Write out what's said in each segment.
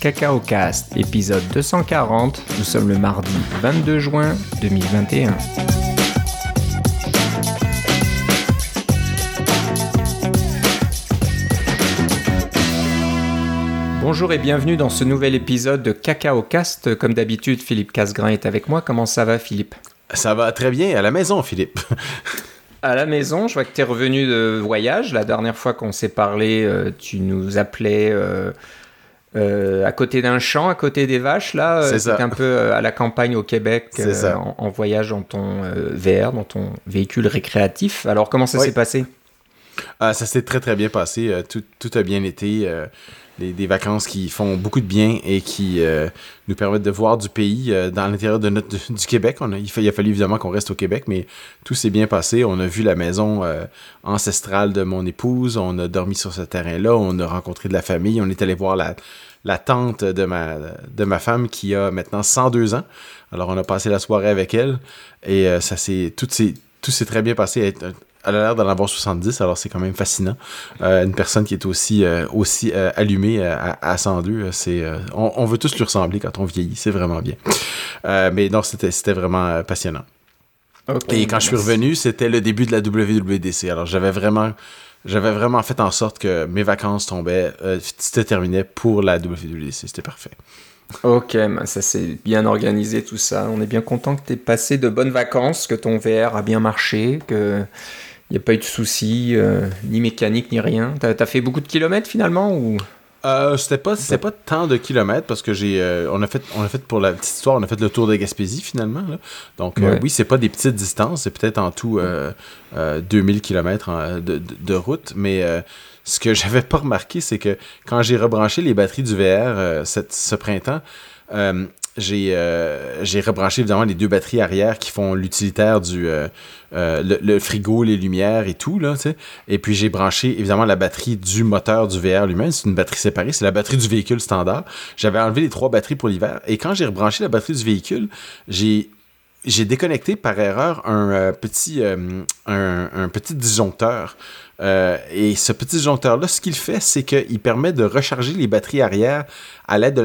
Cacao Cast, épisode 240. Nous sommes le mardi 22 juin 2021. Bonjour et bienvenue dans ce nouvel épisode de Cacao Cast. Comme d'habitude, Philippe Casgrain est avec moi. Comment ça va, Philippe? Ça va très bien à la maison, Philippe. à la maison, je vois que tu es revenu de voyage. La dernière fois qu'on s'est parlé, euh, tu nous appelais euh, euh, à côté d'un champ, à côté des vaches. Là, c'est un peu à la campagne au Québec, en, en, voyage dans ton VR, dans ton véhicule récréatif. Alors, comment ça s'est passé? Ah, Ça s'est très très bien passé. Tout, tout, a bien été des, vacances qui font beaucoup de bien et qui euh, nous permettent de voir du pays euh, dans l'intérieur du Québec. Il, a fallu évidemment qu'on reste au Québec, mais tout s'est bien passé. On a vu la maison euh, ancestrale de mon épouse, on a dormi sur ce terrain-là, on a rencontré de la famille, on est allé voir la, la tante de ma, femme qui a maintenant 102 ans. Alors on a passé la soirée avec elle et ça s'est tout s'est très bien passé elle a l'air d'en avoir 70, alors c'est quand même fascinant. Euh, une personne qui est aussi, euh, aussi euh, allumée à, 102, c'est, on, veut tous lui ressembler quand on vieillit, c'est vraiment bien. mais non, c'était, c'était vraiment passionnant. Et quand je suis revenu, c'était le début de la WWDC. Alors j'avais vraiment, j'avais vraiment fait en sorte que mes vacances tombaient, c'était terminé pour la WWDC. C'était parfait. Ok, ben, ça c'est bien organisé tout ça. On est bien content que tu aies passé de bonnes vacances, que ton VR a bien marché, que il n'y a pas eu de soucis, euh, ni mécanique, ni rien. T'as as fait beaucoup de kilomètres finalement ou? Euh, c'était pas c'était pas tant de kilomètres parce que j'ai euh, on a fait on a fait pour la petite histoire on a fait le tour de Gaspésie finalement donc euh, oui c'est pas des petites distances c'est peut-être en tout 2000 kilomètres de, de, route mais ce que j'avais pas remarqué c'est que quand j'ai rebranché les batteries du VR ce printemps euh, j'ai rebranché évidemment les deux batteries arrière qui font l'utilitaire du euh, euh, le, frigo, les lumières et tout là, Et puis j'ai branché évidemment la batterie du moteur du VR lui-même, c'est une batterie séparée, c'est la batterie du véhicule standard. J'avais enlevé les trois batteries pour l'hiver. Et quand j'ai rebranché la batterie du véhicule, j'ai j'ai déconnecté par erreur un petit un, petit disjoncteur euh, et ce petit disjoncteur-là, ce qu'il fait, c'est qu'il permet de recharger les batteries arrière à l'aide de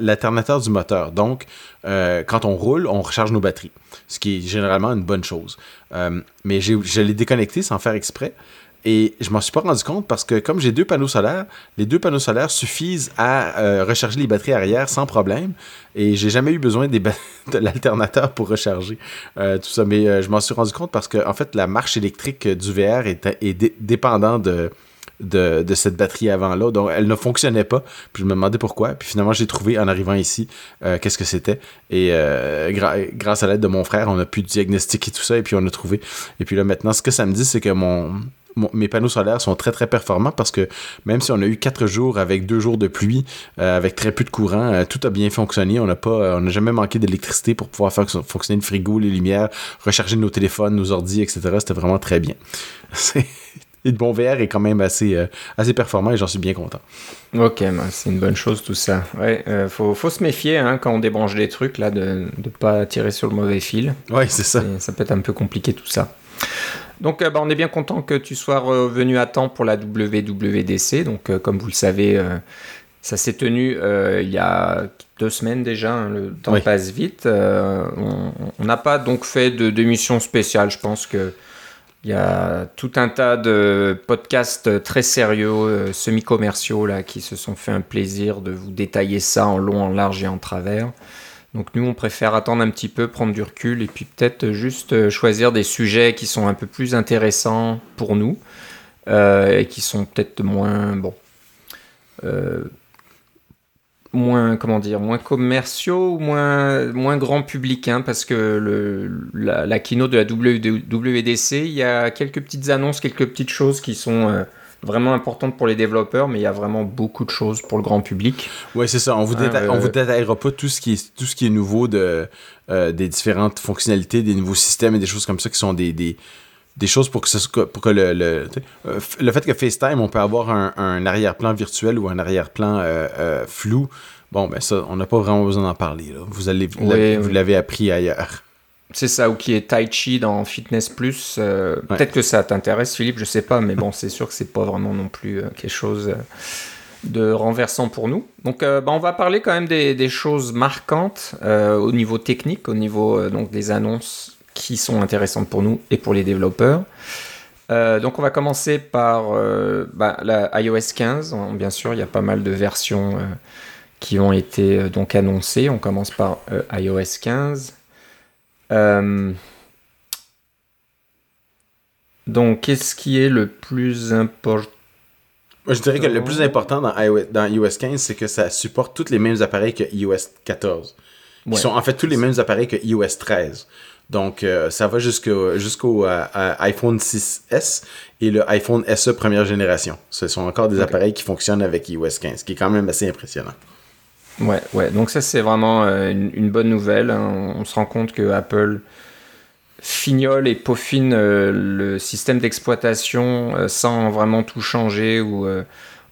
l'alternateur du moteur. Donc, euh, quand on roule, on recharge nos batteries, ce qui est généralement une bonne chose. Euh, mais je l'ai déconnecté sans faire exprès. Et je m'en suis pas rendu compte parce que comme j'ai deux panneaux solaires, les deux panneaux solaires suffisent à euh, recharger les batteries arrière sans problème. Et j'ai jamais eu besoin de l'alternateur pour recharger euh, tout ça. Mais euh, je m'en suis rendu compte parce que en fait la marche électrique du VR est, est dépendante de, de, cette batterie avant-là. Donc, elle ne fonctionnait pas. Puis je me demandais pourquoi. Puis finalement, j'ai trouvé en arrivant ici qu'est-ce que c'était. Et grâce à l'aide de mon frère, on a pu diagnostiquer tout ça et puis on a trouvé. Et puis là, maintenant, ce que ça me dit, c'est que mon, mes panneaux solaires sont très très performants parce que même si on a eu quatre jours avec deux jours de pluie, euh, avec très peu de courant, euh, tout a bien fonctionné. On n'a pas, on n'a jamais manqué d'électricité pour pouvoir faire fonctionner le frigo, les lumières, recharger nos téléphones, nos ordi, etc. C'était vraiment très bien. Et le bon VR est quand même assez, euh, assez performant et j'en suis bien content. Ok, ben, c'est une bonne chose tout ça. Ouais, faut, faut, se méfier hein, quand on débranche des trucs là, de ne pas tirer sur le mauvais fil. Ouais, c'est ça. ça peut être un peu compliqué tout ça. Donc, euh, bah, on est bien content que tu sois revenu à temps pour la WWDC. Donc, euh, comme vous le savez, euh, ça s'est tenu il y a deux semaines déjà. Hein, le temps passe vite. on n'a pas donc fait de d'émission spéciale. Je pense que il y a tout un tas de podcasts très sérieux, semi-commerciaux là, qui se sont fait un plaisir de vous détailler ça en long, en large et en travers. Donc nous, on préfère attendre un petit peu, prendre du recul et puis peut-être juste euh, choisir des sujets qui sont un peu plus intéressants pour nous euh, et qui sont peut-être moins, bon, euh, moins, comment dire, moins commerciaux ou moins, moins grand public, hein, parce que la, la de la WDC, il y a quelques petites annonces, quelques petites choses qui sont vraiment importante pour les développeurs, mais il y a vraiment beaucoup de choses pour le grand public. Oui, c'est ça. On vous, hein, vous détaillera pas tout ce qui est, tout ce qui est nouveau de, euh, des différentes fonctionnalités, des nouveaux systèmes et des choses comme ça qui sont des, des, des choses pour que, ce, pour que le, le, euh, le, fait que FaceTime, on peut avoir un, un arrière-plan virtuel ou un arrière-plan euh, flou. Bon, ben ça, on n'a pas vraiment besoin d'en parler. Vous allez, vous l'avez appris ailleurs. C'est ça, ou qui est Tai Chi dans Fitness Plus. Euh, peut-être que ça t'intéresse, Philippe, je sais pas, mais bon, c'est sûr que c'est pas vraiment non plus euh, quelque chose de renversant pour nous. Donc, bah, on va parler quand même des, choses marquantes au niveau technique, au niveau donc des annonces qui sont intéressantes pour nous et pour les développeurs. donc on va commencer par bah, la iOS 15. Bien sûr, il y a pas mal de versions qui ont été donc annoncées. On commence par iOS 15. Donc, qu'est-ce qui est le plus important je dirais que le plus important? dans iOS, dans iOS 15, c'est que ça supporte tous les mêmes appareils que iOS 14. Qui sont en fait tous les mêmes appareils que iOS 13. Donc, euh, ça va jusqu'au euh, iPhone 6S et le iPhone SE première génération. Ce sont encore des appareils qui fonctionnent avec iOS 15, ce qui est quand même assez impressionnant. Ouais, ouais. Donc ça, c'est vraiment euh, une, bonne nouvelle. Hein. On se rend compte que Apple fignole et peaufine euh, le système d'exploitation euh, sans vraiment tout changer ou euh,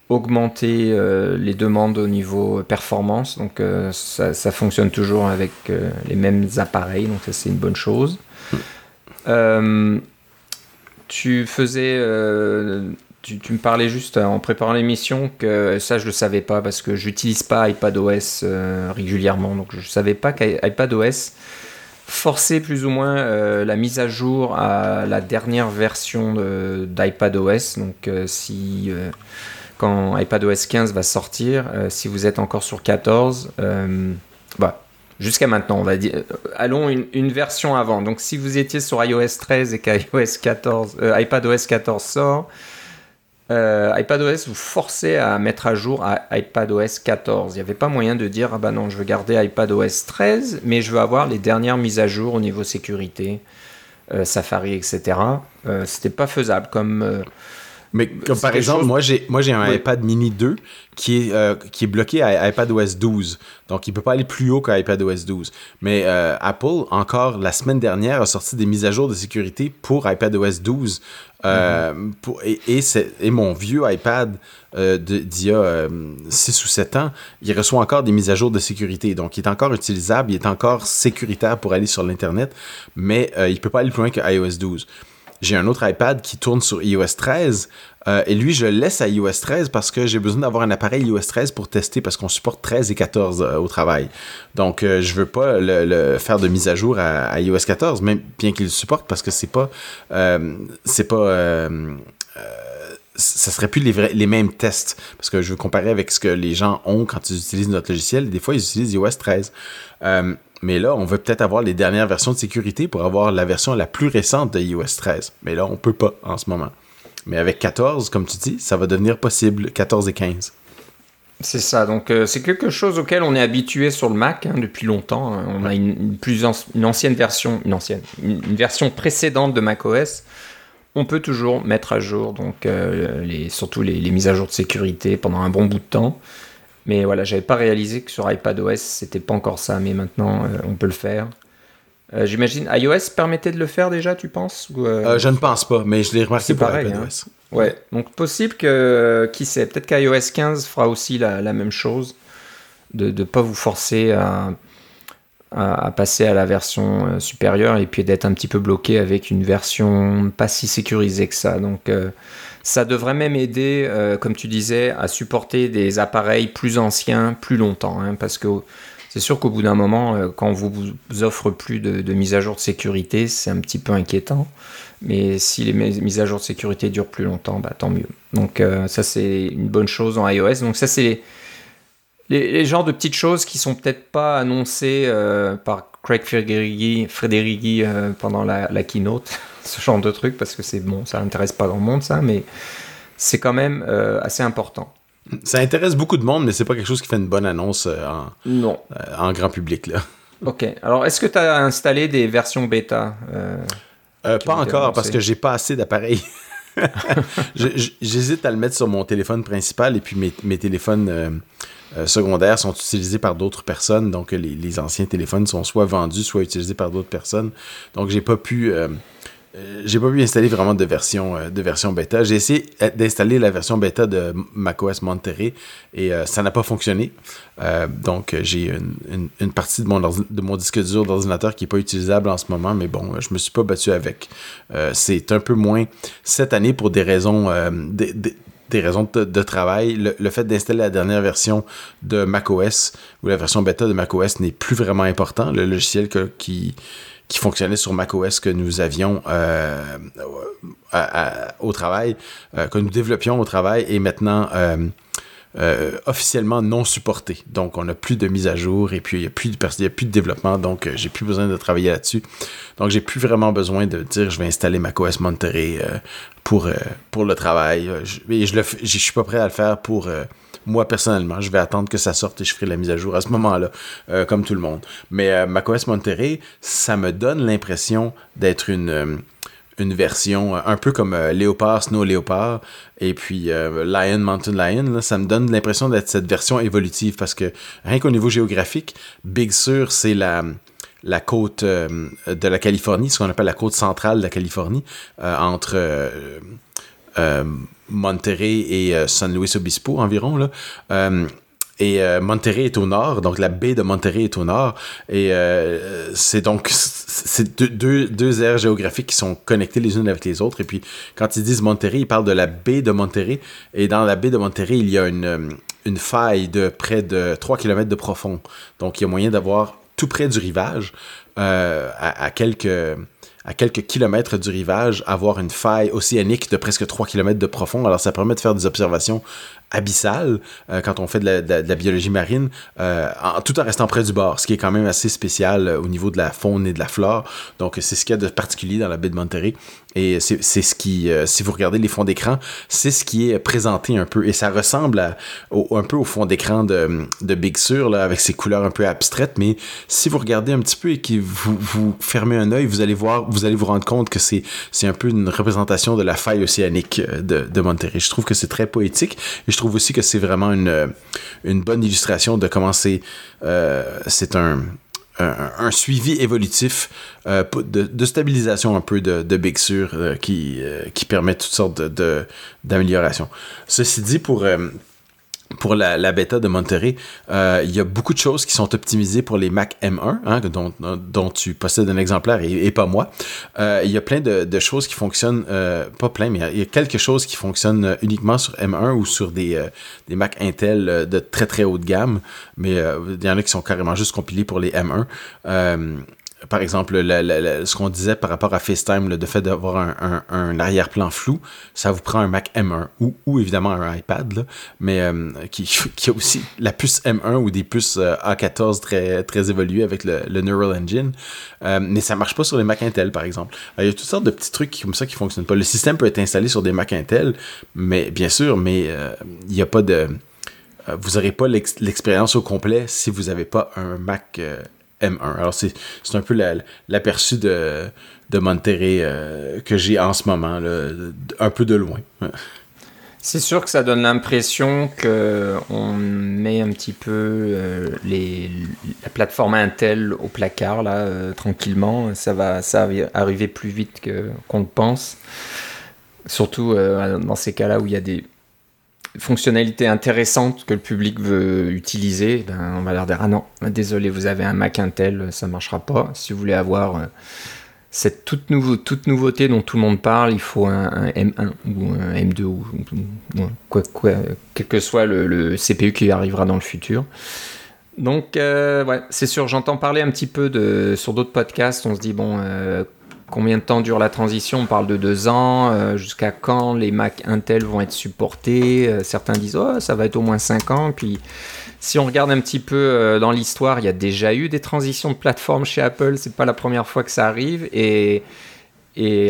augmenter les demandes au niveau performance. Donc ça, fonctionne toujours avec les mêmes appareils, donc ça c'est une bonne chose. tu faisais... Tu, me parlais juste en préparant l'émission que ça je le savais pas parce que j'utilise pas iPadOS régulièrement donc je savais pas qu'iPadOS forcer plus ou moins euh, la mise à jour à la dernière version d'iPadOS. Donc euh, si euh, quand iPadOS 15 va sortir, si vous êtes encore sur 14, bah, jusqu'à maintenant, on va dire, allons une, version avant. Donc si vous étiez sur iOS 13 et qu'iOS 14, iPadOS 14 sort, euh, iPadOS vous forçait à mettre à jour à iPadOS 14. Il n'y avait pas moyen de dire ah bah non, je veux garder iPadOS 13, mais je veux avoir les dernières mises à jour au niveau sécurité, euh, Safari, etc. Euh, C'était pas faisable comme. Euh, mais comme par exemple, moi j'ai moi j'ai un iPad mini 2 qui est qui est bloqué à iPadOS 12. Donc il peut pas aller plus haut qu'iPadOS 12. Mais Apple encore la semaine dernière a sorti des mises à jour de sécurité pour iPadOS 12 euh, et, et, mon vieux iPad euh, d'il y a 6 euh, ou 7 ans, il reçoit encore des mises à jour de sécurité. Donc, il est encore utilisable, il est encore sécuritaire pour aller sur l'Internet, mais il ne peut pas aller plus loin que iOS 12 j'ai un autre iPad qui tourne sur iOS 13 euh, et lui je le laisse à iOS 13 parce que j'ai besoin d'avoir un appareil iOS 13 pour tester parce qu'on supporte 13 et 14 euh, au travail. Donc euh, je veux pas le, faire de mise à jour à, iOS 14 même bien qu'il le supporte parce que c'est pas c'est pas ça serait plus les, les mêmes tests parce que je veux comparer avec ce que les gens ont quand ils utilisent notre logiciel. Des fois ils utilisent iOS 13. Mais là, on veut peut-être avoir les dernières versions de sécurité pour avoir la version la plus récente de iOS 13. Mais là, on peut pas en ce moment. Mais avec 14, comme tu dis, ça va devenir possible, 14 et 15. C'est ça, donc euh, c'est quelque chose auquel on est habitué sur le Mac hein, depuis longtemps. Hein. On a une, plus une ancienne version, une ancienne, une, version précédente de macOS. On peut toujours mettre à jour, donc euh, les, surtout les, les, mises à jour de sécurité pendant un bon bout de temps. Mais voilà, j'avais pas réalisé que sur iPadOS, c'était pas encore ça, mais maintenant, euh, on peut le faire. Euh, j'imagine, iOS permettait de le faire déjà, tu penses euh, Je ne pense pas, mais je l'ai remarqué pour pareil, iPadOS. Hein. Ouais, donc possible que, qui sait, peut-être qu'iOS 15 fera aussi la, même chose, de ne pas vous forcer à, à, passer à la version supérieure et puis d'être un petit peu bloqué avec une version pas si sécurisée que ça. Donc ça devrait même aider, euh, comme tu disais, à supporter des appareils plus anciens plus longtemps. Hein, parce que c'est sûr qu'au bout d'un moment, euh, quand on vous, vous offre plus de, mise à jour de sécurité, c'est un petit peu inquiétant. Mais si les mises à jour de sécurité durent plus longtemps, bah, tant mieux. Donc euh, ça, c'est une bonne chose en iOS. Donc ça, c'est les, genres de petites choses qui sont peut-être pas annoncées par Craig Federighi, pendant la keynote ce genre de truc parce que c'est bon, ça n'intéresse pas grand monde ça, mais c'est quand même euh, assez important. Ça intéresse beaucoup de monde, mais c'est pas quelque chose qui fait une bonne annonce euh, en, non. Euh, en grand public. Là. Ok. Alors, est-ce que tu as installé des versions bêta Pas encore, parce que j'ai pas assez d'appareils. J'hésite à le mettre sur mon téléphone principal et puis mes, mes téléphones secondaires sont utilisés par d'autres personnes. Donc, les, les, anciens téléphones sont soit vendus, soit utilisés par d'autres personnes. Donc, j'ai pas pu euh, j'ai pas pu installer vraiment de version, euh, de version bêta. J'ai essayé euh, d'installer la version bêta de macOS Monterey et ça n'a pas fonctionné. donc j'ai une, partie de mon, de mon disque dur d'ordinateur qui n'est pas utilisable en ce moment, mais bon, je me suis pas battu avec. c'est un peu moins cette année pour des raisons des raisons de, travail. Le, fait d'installer la dernière version de macOS ou la version bêta de macOS n'est plus vraiment important. Le logiciel qui, qui fonctionnait sur macOS que nous avions euh, au travail, euh, que nous développions au travail, est maintenant euh, officiellement non supporté. Donc, on n'a plus de mise à jour et puis il n'y a, plus de, développement. Donc, j'ai plus besoin de travailler là-dessus. Donc, j'ai plus vraiment besoin de dire je vais installer macOS Monterey pour, pour le travail. Je, et je ne suis pas prêt à le faire pour moi personnellement. Je vais attendre que ça sorte et je ferai la mise à jour à ce moment-là, comme tout le monde. Mais macOS Monterey, ça me donne l'impression d'être une une version euh, un peu comme euh, Léopard, Snow Léopard, et puis euh, Lion, Mountain Lion. ça me donne l'impression d'être cette version évolutive parce que rien qu'au niveau géographique, Big Sur, c'est la côte de la Californie, ce qu'on appelle la côte centrale de la Californie, entre Monterey et San Luis Obispo environ. Là. Et euh, Monterrey est au nord, donc la baie de Monterrey est au nord. Et euh, c'est donc c'est deux, aires géographiques qui sont connectées les unes avec les autres. Et puis quand ils disent Monterrey, ils parlent de la baie de Monterrey. Et dans la baie de Monterrey, il y a une, euh, faille de près de 3 km de profond. Donc il y a moyen d'avoir tout près du rivage, à quelques à quelques kilomètres du rivage, avoir une faille océanique de presque 3 km de profond. Alors, ça permet de faire des observations abyssale euh, quand on fait de la, biologie marine, euh, tout en restant près du bord, ce qui est quand même assez spécial euh, au niveau de la faune et de la flore. Donc, c'est ce qu'il y a de particulier dans la baie de Monterey. Et c'est ce qui, si vous regardez les fonds d'écran, c'est ce qui est présenté un peu. Et ça ressemble un peu au fond d'écran de, de, Big Sur, là, avec ses couleurs un peu abstraites. Mais si vous regardez un petit peu et que vous, vous fermez un œil, vous allez voir, vous allez vous rendre compte que c'est un peu une représentation de la faille océanique de, de Monterey. Je trouve que c'est très poétique. Et je trouve aussi que c'est vraiment une, euh, une bonne illustration de comment c'est euh, un, un, suivi évolutif euh, de, de, stabilisation un peu de, de Big Sur qui, qui permet toutes sortes d'améliorations. Ceci dit, pour pour la, bêta de Monterey, euh, il y a beaucoup de choses qui sont optimisées pour les Mac M1, hein, dont, tu possèdes un exemplaire et, pas moi. Euh, il y a plein de, de choses qui fonctionnent, euh, pas plein, mais il y a quelque chose qui fonctionne uniquement sur M1 ou sur des, des Mac Intel de très très haute gamme, mais il y en a qui sont carrément juste compilés pour les M1 par exemple, ce qu'on disait par rapport à FaceTime, le fait d'avoir un, arrière-plan flou, ça vous prend un Mac M1 ou, évidemment un iPad, mais euh, qui, qui, a aussi la puce M1 ou des puces euh, A14 très, très évoluées avec le, Neural Engine. Euh, mais ça marche pas sur les Mac Intel, par exemple. il y a toutes sortes de petits trucs comme ça qui fonctionnent pas. Le système peut être installé sur des Mac Intel, mais bien sûr, mais il n'y a pas de vous n'aurez pas l'expérience au complet si vous n'avez pas un Mac M1. Alors, c'est un peu l'aperçu de, de Monterrey euh, que j'ai en ce moment, un peu de loin. C'est sûr que ça donne l'impression qu'on met un petit peu euh, les, la plateforme Intel au placard, là, euh, tranquillement. Ça va, ça arriver plus vite qu'on le pense. Surtout dans ces cas-là où il y a des fonctionnalité intéressante que le public veut utiliser, ben, on va leur dire ah non, désolé, vous avez un Mac Intel, ça marchera pas. Si vous voulez avoir euh, cette toute, nouveau, toute nouveauté dont tout le monde parle, il faut un, M1 ou un M2 ou, quoi, quoi, quel que soit le, CPU qui arrivera dans le futur. Donc, euh, ouais, c'est sûr, j'entends parler un petit peu de, sur d'autres podcasts. On se dit, bon, euh, Combien de temps dure la transition On parle de deux ans. Euh, jusqu'à quand les Mac Intel vont être supportés euh, Certains disent oh, ça va être au moins cinq ans. Puis si on regarde un petit peu euh, dans l'histoire, il y a déjà eu des transitions de plateforme chez Apple. C'est pas la première fois que ça arrive. Et,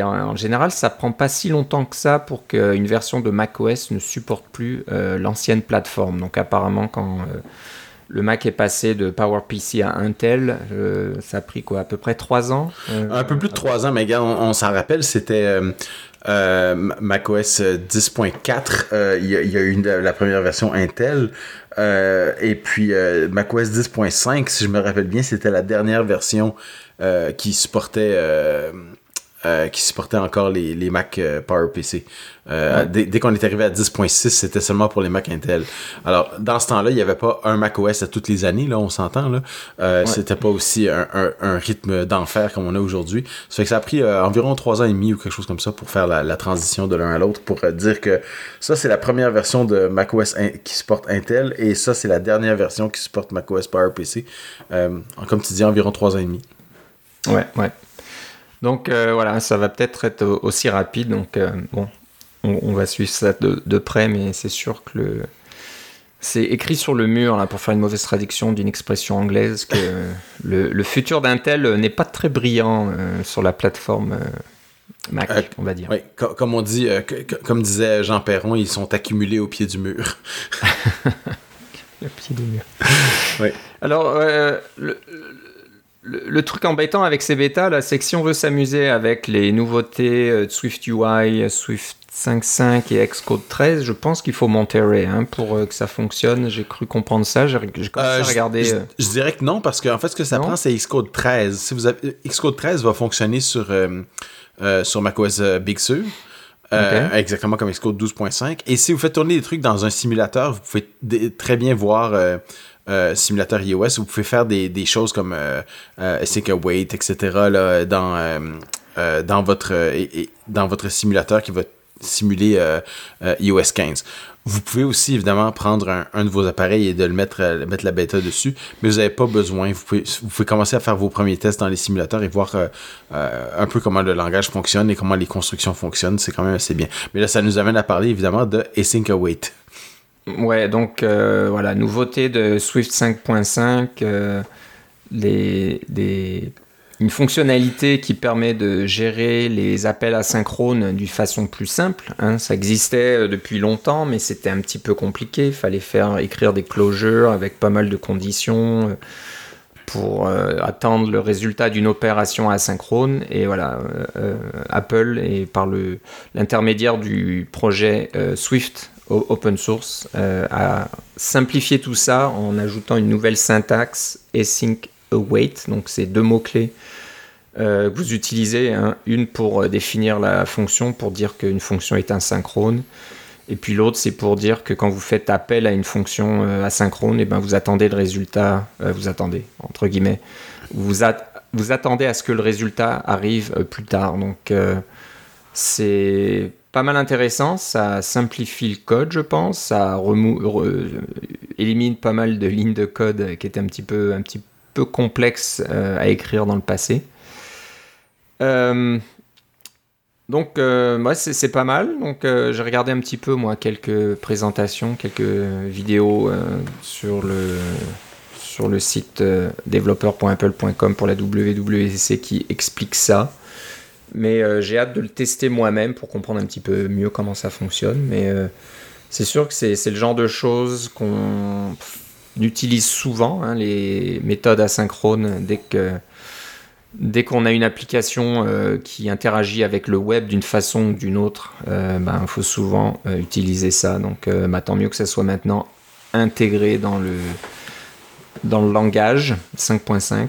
en, général, ça prend pas si longtemps que ça pour qu'une version de macOS ne supporte plus l'ancienne plateforme. Donc apparemment, quand le Mac est passé de PowerPC à Intel. Euh, ça a pris quoi, à peu près trois ans euh, Un peu plus de trois ans, mais gars, on, s'en rappelle, c'était euh, macOS 10.4. Il y, a eu la première version Intel. et puis macOS 10.5, si je me rappelle bien, c'était la dernière version qui supportait euh, qui supportait encore les, les Mac euh, PowerPC. Euh, Dès, dès qu'on est arrivé à 10.6, c'était seulement pour les Mac Intel. Alors, dans ce temps-là, il n'y avait pas un Mac OS à toutes les années, là, on s'entend. Là. Euh, C'était pas aussi un, un, un rythme d'enfer comme on a aujourd'hui. Ça fait que ça a pris euh, environ trois ans et demi ou quelque chose comme ça pour faire la, la transition de l'un à l'autre, pour dire que ça, c'est la première version de macOS in- qui supporte Intel, et ça, c'est la dernière version qui supporte macOS PowerPC. Euh, comme tu dis, environ trois ans et demi. Ouais, ouais. Donc euh, voilà, ça va peut-être être au- aussi rapide. Donc euh, bon, on, on va suivre ça de, de près, mais c'est sûr que le. C'est écrit sur le mur, là, pour faire une mauvaise traduction d'une expression anglaise, que le, le futur d'Intel n'est pas très brillant euh, sur la plateforme Mac, Euh, on va dire. Oui, co- comme on dit, euh, comme disait Jean Perron, ils sont accumulés au pied du mur. Le pied du mur. Oui. Alors, euh, le, le- le truc embêtant avec ces bêtas, là, c'est que si on veut s'amuser avec les nouveautés euh, de Swift UI, Swift 5.5 et Xcode 13, je pense qu'il faut Monterey hein, pour euh, que ça fonctionne. J'ai cru comprendre ça. J'ai Euh, je-. Je, euh, je dirais que non, parce qu'en fait, ce que ça Non? prend, c'est Xcode 13. Si vous avez, Xcode 13 va fonctionner sur, euh, euh, sur macOS Big Sur. Exactement comme Xcode 12.5. Et si vous faites tourner des trucs dans un simulateur, vous pouvez très bien voir euh, simulateur iOS. Vous pouvez faire des, des choses comme euh, euh, Async Await, etc. Là, dans, euh, euh, dans, votre, et- dans votre simulateur qui va simuler iOS 15. Vous pouvez aussi évidemment prendre un, de vos appareils et de le mettre, mettre la bêta dessus, mais vous n'avez pas besoin. Vous pouvez, vous pouvez commencer à faire vos premiers tests dans les simulateurs et voir un peu comment le langage fonctionne et comment les constructions fonctionnent. C'est quand même assez bien. Mais là, ça nous amène à parler évidemment de Async Await. Ouais, donc euh, voilà, nouveauté de Swift 5.5, euh, une fonctionnalité qui permet de gérer les appels asynchrones d'une façon plus simple. hein. Ça existait euh, depuis longtemps, mais c'était un petit peu compliqué. Il fallait faire écrire des closures avec pas mal de conditions. pour attendre le résultat d'une opération asynchrone. Et voilà, Apple, et par l'intermédiaire du projet Swift open source, euh, a simplifié tout ça en ajoutant une nouvelle syntaxe async await. Donc, c'est deux mots-clés euh, vous utilisez. hein. Une pour euh, définir la fonction, pour dire qu'une fonction est asynchrone. Et puis l'autre, c'est pour dire que quand vous faites appel à une fonction asynchrone, et ben vous attendez le résultat, vous attendez, entre guillemets, vous, vous attendez à ce que le résultat arrive plus tard. Donc c'est pas mal intéressant, ça simplifie le code, je pense, ça élimine pas mal de lignes de code qui étaient un petit peu, complexes euh, à écrire dans le passé. Euh, donc, euh, c'est pas mal. Donc, j'ai regardé un petit peu, moi, quelques présentations, quelques vidéos sur le site developer.apple.com pour la WWDC qui explique ça. Mais euh, j'ai hâte de le tester moi-même pour comprendre un petit peu mieux comment ça fonctionne. Mais euh, c'est sûr que c'est le genre de choses qu'on utilise souvent, hein, les méthodes asynchrones, dès dès qu'on a une application euh, qui interagit avec le web d'une façon ou d'une autre, il ben, faut souvent utiliser ça. Donc, bah, tant mieux que ça soit maintenant intégré dans le, dans le langage 5.5.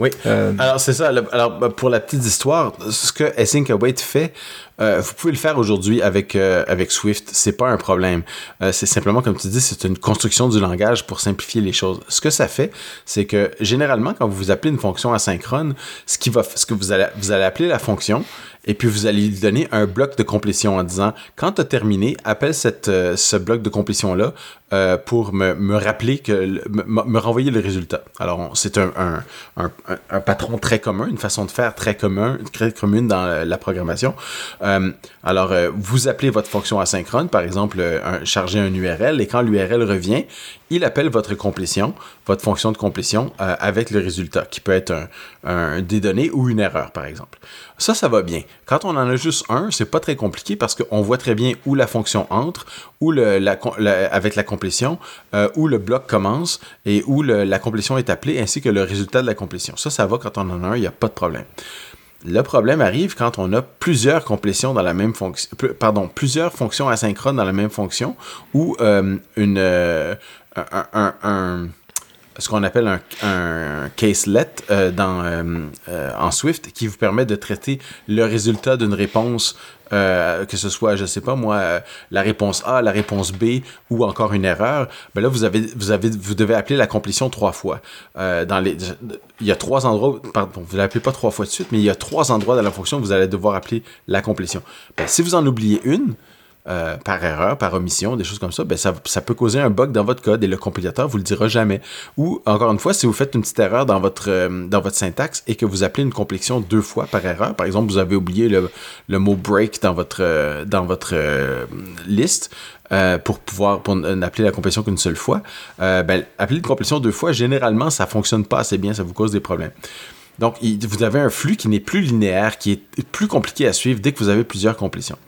Oui. Euh, Alors, c'est ça. le- Alors, bah, pour la petite histoire, ce que Async Await fait, euh, vous pouvez le faire aujourd'hui avec, euh, avec Swift. C'est pas un problème. Euh, c'est simplement, comme tu dis, c'est une construction du langage pour simplifier les choses. Ce que ça fait, c'est que généralement, quand vous appelez une fonction asynchrone, ce, qui va, ce que vous allez, vous allez appeler la fonction, et puis vous allez lui donner un bloc de complétion en disant quand tu as terminé, appelle euh, ce bloc de complétion-là euh, pour me, me rappeler que me, me renvoyer le résultat. Alors, c'est un, un, un, patron très commun, une façon de faire très, commun, très commune dans la, programmation. Alors, euh, vous appelez votre fonction asynchrone, par exemple, euh, un- charger un URL, et quand l'URL revient, il appelle votre complétion, votre fonction de complétion, euh, avec le résultat, qui peut être un, un- des données ou une erreur, par exemple. Ça, ça va bien. Quand on en a juste un, c'est pas très compliqué parce qu'on voit très bien où la fonction entre, avec la complétion, euh, où le bloc commence et où la complétion est appelée, ainsi que le résultat de la complétion. Ça, ça va quand on en a un, il n'y a pas de problème. Le problème arrive quand on a plusieurs complétions dans la même fonction, pardon, plusieurs fonctions asynchrones dans la même fonction ou euh, une, euh, un, un- un- ce qu'on appelle un, un caselet euh, dans, en Swift qui vous permet de traiter le résultat d'une réponse euh, que ce soit, je sais pas moi, euh, la réponse A, la réponse B ou encore une erreur, ben là, vous, avez, vous, avez, vous devez appeler la complétion trois fois. Euh, dans les, il y a trois endroits, pardon, vous ne l'appelez pas trois fois de suite, mais il y a trois endroits dans la fonction où vous allez devoir appeler la complétion. Ben, si vous en oubliez une, euh, par erreur, par omission, des choses comme ça, ben ça, peut causer un bug dans votre code et le compilateur vous le dira jamais. Ou encore une fois, si vous faites une petite erreur dans votre, euh, syntaxe et que vous appelez une complétion deux fois par erreur, par exemple, vous avez oublié le, mot break dans votre, euh, liste, pour pouvoir n'appeler la complétion qu'une seule fois, ben, appeler une complétion deux fois, généralement, ça fonctionne pas assez bien, ça vous cause des problèmes. Donc, vous avez un flux qui n'est plus linéaire, qui est plus compliqué à suivre dès que vous avez plusieurs complétions.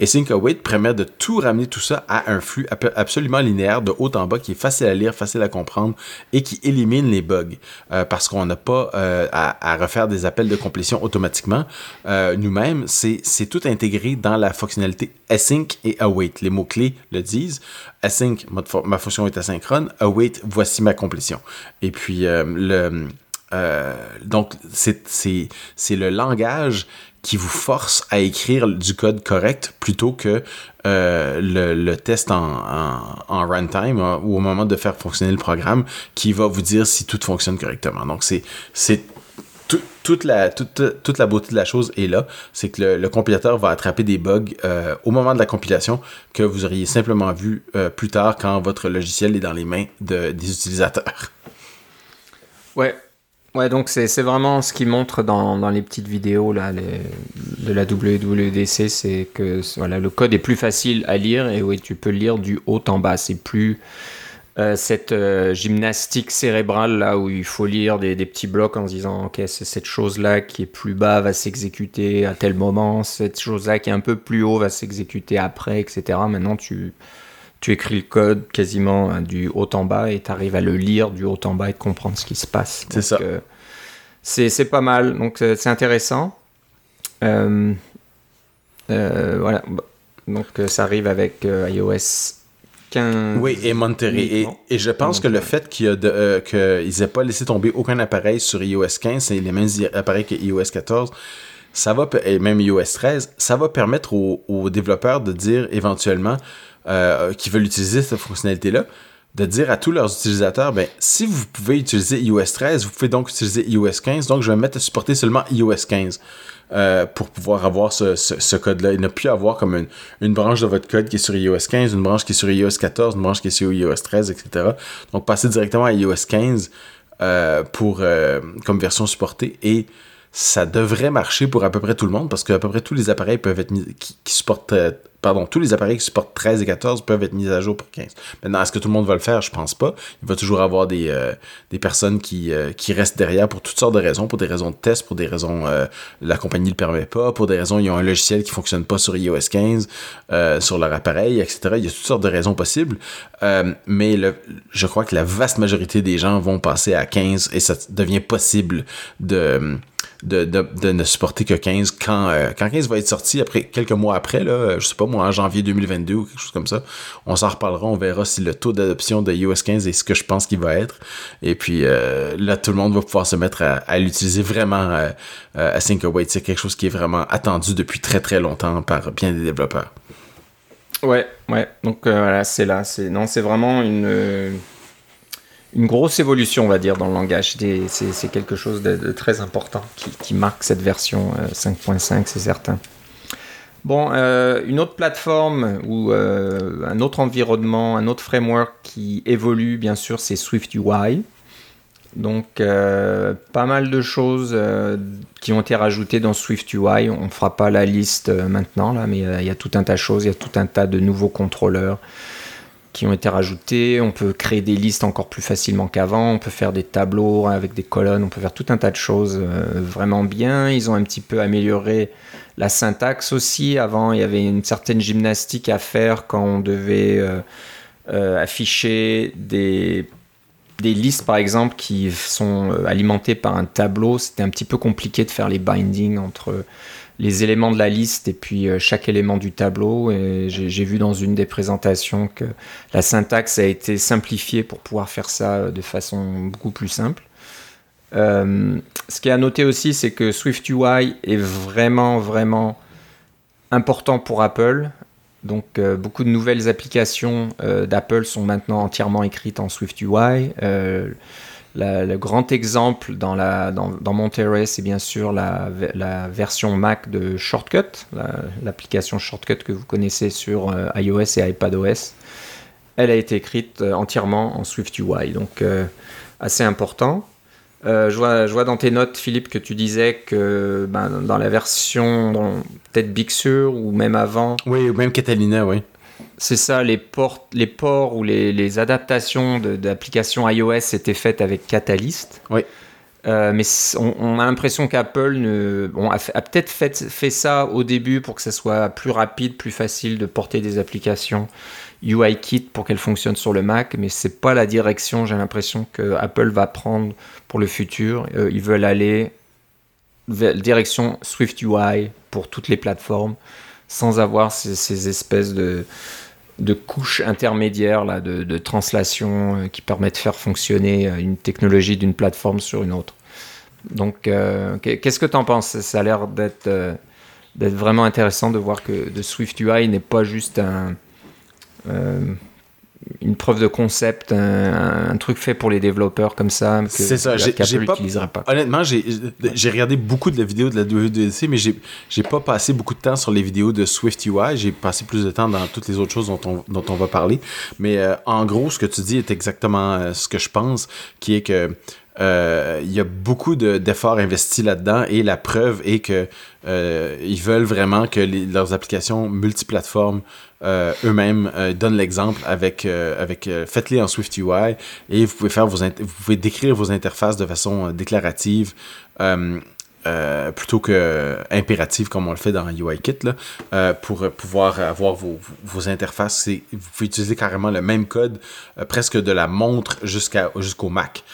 Et Sync Await permet de tout ramener tout ça à un flux absolument linéaire de haut en bas qui est facile à lire, facile à comprendre et qui élimine les bugs euh, parce qu'on n'a pas euh, à, refaire des appels de complétion automatiquement. Euh, nous-mêmes, c'est tout intégré dans la fonctionnalité async et await. Les mots-clés le disent. Async, ma fonction est asynchrone. Await, voici ma complétion. Et puis, le... donc, c'est le langage qui vous force à écrire du code correct plutôt que euh, le, test en, en, runtime euh, ou au moment de faire fonctionner le programme qui va vous dire si tout fonctionne correctement. Donc, c'est toute, la, toute, toute, la beauté de la chose est là. C'est que le, compilateur va attraper des bugs euh, au moment de la compilation que vous auriez simplement vu plus tard quand votre logiciel est dans les mains de, des utilisateurs. Ouais, Ouais, donc c'est vraiment ce qu'il montre dans, les petites vidéos de la WWDC, c'est que le code est plus facile à lire et oui, tu peux lire du haut en bas. C'est plus euh, cette euh, gymnastique cérébrale là où il faut lire des, des petits blocs en se disant ok, c'est cette chose là qui est plus bas va s'exécuter à tel moment, cette chose là qui est un peu plus haut va s'exécuter après, etc. Maintenant, tu tu écris le code quasiment hein, du haut en bas et tu arrives à le lire du haut en bas et de comprendre ce qui se passe. C'est ça. Euh, c'est pas mal, donc euh, c'est intéressant. Euh, voilà, donc ça arrive avec iOS 15. Oui, et Monterey. Et, je pense que le fait qu'ils n'aient pas laissé tomber aucun appareil sur iOS 15, c'est les mêmes appareils que iOS 14, ça va, et même iOS 13, ça va permettre aux développeurs de dire éventuellement euh, qui veulent utiliser cette fonctionnalité-là, de dire à tous leurs utilisateurs, ben, si vous pouvez utiliser iOS 13, vous pouvez donc utiliser iOS 15, donc je vais me mettre à supporter seulement iOS 15 euh, pour pouvoir avoir ce, code-là. Il ne plus avoir comme une, branche de votre code qui est sur iOS 15, une branche qui est sur iOS 14, une branche qui est sur iOS 13, etc. Donc passer directement à iOS 15 euh, pour, comme version supportée et ça devrait marcher pour à peu près tout le monde parce qu'à peu près tous les appareils peuvent être mis, qui supportent pardon, tous les appareils qui supportent 13 et 14 peuvent être mis à jour pour 15. Maintenant, est-ce que tout le monde va le faire? Je pense pas. Il va toujours avoir des, euh, des personnes qui, euh, qui restent derrière pour toutes sortes de raisons, pour des raisons de test, pour des raisons euh, la compagnie le permet pas, pour des raisons ils ont un logiciel qui fonctionne pas sur iOS 15, sur leur appareil, etc. Il y a toutes sortes de raisons possibles. mais je crois que la vaste majorité des gens vont passer à 15 et ça devient possible de de, de, ne supporter que 15 quand, euh, quand 15 va être sorti après quelques mois après, là, je sais pas moi, en janvier 2022 ou quelque chose comme ça. On s'en reparlera, on verra si le taux d'adoption de iOS 15 est ce que je pense qu'il va être. Et puis euh, là, tout le monde va pouvoir se mettre à, l'utiliser vraiment euh, à Await. C'est quelque chose qui est vraiment attendu depuis très très longtemps par bien des développeurs. Ouais, ouais. Donc voilà, c'est là. C'est non, c'est vraiment une une grosse évolution, on va dire, dans le langage. C'est quelque chose de, très important qui, marque cette version 5.5, euh, c'est certain. Bon, euh, une autre plateforme ou euh, un autre environnement, un autre framework qui évolue, bien sûr, c'est Swift UI. Donc, pas mal de choses qui ont été rajoutées dans Swift UI. On ne fera pas la liste maintenant, là, mais il y a tout un tas de choses. Il y a tout un tas de nouveaux contrôleurs ont été rajoutés. On peut créer des listes encore plus facilement qu'avant. On peut faire des tableaux avec des colonnes. On peut faire tout un tas de choses euh, vraiment bien. Ils ont un petit peu amélioré la syntaxe aussi. Avant, il y avait une certaine gymnastique à faire quand on devait euh, euh, afficher des, des listes, par exemple, qui sont alimentées par un tableau. C'était un petit peu compliqué de faire les bindings entre les éléments de la liste et puis chaque élément du tableau. J'ai vu dans une des présentations que la syntaxe a été simplifiée pour pouvoir faire ça de façon beaucoup plus simple. ce qui est à noter aussi, c'est que SwiftUI est vraiment, vraiment important pour Apple. Donc beaucoup de nouvelles applications d'Apple sont maintenant entièrement écrites en SwiftUI le grand exemple dans, la, Monterey, c'est bien sûr la, version Mac de Shortcut, l'application Shortcut que vous connaissez sur euh, iOS et iPadOS. Elle a été écrite euh, entièrement en SwiftUI, donc euh, assez important. je, vois, je, vois, dans tes notes, Philippe, que tu disais que ben, dans la version peut-être Big Sur ou même avant. Oui, ou même Catalina, oui c'est ça, les, ports, les ports ou les, adaptations d'applications iOS étaient faites avec Catalyst. Oui. Euh, mais on, a l'impression qu'Apple a, peut-être fait, fait, ça au début pour que ça soit plus rapide, plus facile de porter des applications UIKit pour qu'elles fonctionnent sur le Mac, mais c'est pas la direction, j'ai l'impression que Apple va prendre pour le futur. Euh, ils veulent aller direction SwiftUI pour toutes les plateformes sans avoir ces espèces de, de couches intermédiaires là, de, translation euh, qui permettent de faire fonctionner euh, une technologie d'une plateforme sur une autre. Donc, euh, qu'est-ce que tu en penses? Ça a l'air d'être vraiment intéressant de voir que de SwiftUI n'est pas juste un, une preuve de concept, un, truc fait pour les développeurs comme ça. C'est ça, j'ai pas, pas. Honnêtement, j'ai regardé beaucoup de la vidéo de la WWDC, mais j'ai pas passé beaucoup de temps sur les vidéos de SwiftUI. J'ai passé plus de temps dans toutes les autres choses dont on, dont on va parler. Mais euh, en gros, ce que tu dis est exactement euh, ce que je pense, qui est que euh, il y a beaucoup d'efforts investis là-dedans et la preuve est que euh, ils veulent vraiment que leurs applications multiplateformes euh, eux-mêmes donnent l'exemple avec avec faites-les en SwiftUI et vous pouvez faire vos vous pouvez décrire vos interfaces de façon déclarative euh, plutôt que impérative comme on le fait dans UIKit là, euh, pour pouvoir avoir vos, interfaces. Vous pouvez utiliser carrément le même code euh, presque de la montre jusqu'au Mac.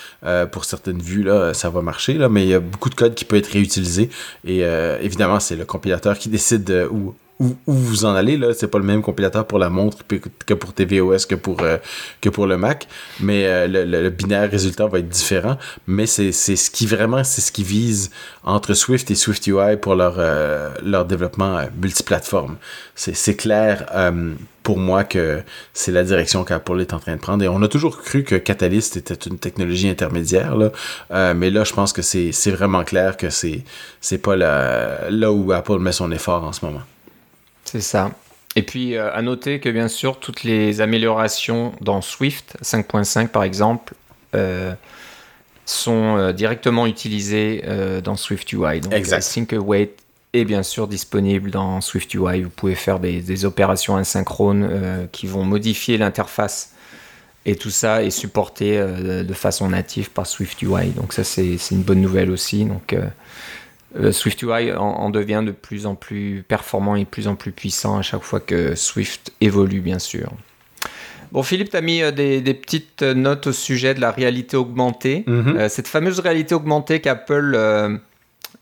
pour certaines vues, là, ça va marcher, là, mais il y a beaucoup de code qui peut être réutilisé. Et évidemment, c'est le compilateur qui décide où, où, vous en allez. Là, c'est pas le même compilateur pour la montre que pour tvOS que pour euh, que pour le Mac, mais euh, le, binaire résultat va être différent. Mais c'est ce qui vraiment c'est ce qui vise entre Swift et SwiftUI pour leur euh, leur développement multiplateforme. C'est clair pour moi que c'est la direction qu'Apple est en train de prendre. Et on a toujours cru que Catalyst était une technologie intermédiaire, là. mais là, je pense que c'est vraiment clair que c'est pas là où Apple met son effort en ce moment. C'est ça. Et puis euh, à noter que bien sûr toutes les améliorations dans Swift 5.5 par exemple euh, sont euh, directement utilisées dans SwiftUI. Donc exact. Sync Await est bien sûr disponible dans SwiftUI. Vous pouvez faire des, opérations asynchrones qui vont modifier l'interface et tout ça est supporté de façon native par SwiftUI. Donc ça c'est une bonne nouvelle aussi. Donc SwiftUI en, devient de plus en plus performant et de plus en plus puissant à chaque fois que Swift évolue, bien sûr. Bon, Philippe, tu as mis euh, des, petites notes au sujet de la réalité augmentée. Mhm. Euh, cette fameuse réalité augmentée qu'Apple,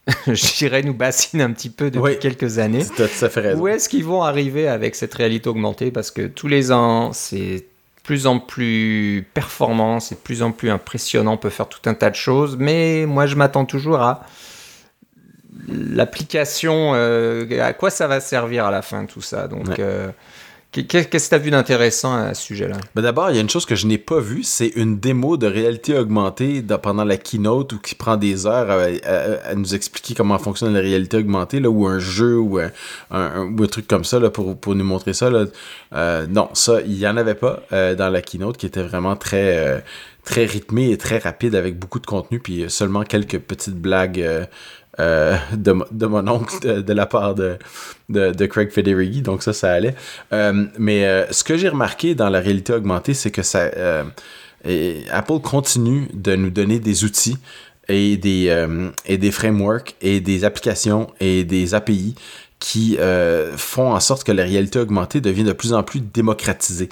je dirais, nous bassine un petit peu depuis quelques années. Ça fait raison. Où est-ce qu'ils vont arriver avec cette réalité augmentée? Parce que tous les ans, c'est plus en plus performant, c'est de plus en plus impressionnant, on peut faire tout un tas de choses, mais moi je m'attends toujours à l'application, euh, à quoi ça va servir à la fin tout ça? Donc, euh, qu'est-ce que tu as vu d'intéressant à ce sujet-là? Ben D'abord, il y a une chose que je n'ai pas vue, c'est une démo de réalité augmentée pendant la keynote ou qui prend des heures à, nous expliquer comment fonctionne la réalité augmentée, là, ou un jeu ou un, un, truc comme ça là, pour, pour nous montrer ça. Là. Euh, non, ça, il n'y en avait pas dans la keynote qui était vraiment très très rythmé et très rapide avec beaucoup de contenu, puis seulement quelques petites blagues euh, de, de, mon oncle de, la part de, Craig Federighi, donc ça, ça allait. Euh, mais euh, ce que j'ai remarqué dans la réalité augmentée, c'est que Apple continue de nous donner des outils et des frameworks et des applications et des API qui euh, font en sorte que la réalité augmentée devient de plus en plus démocratisée.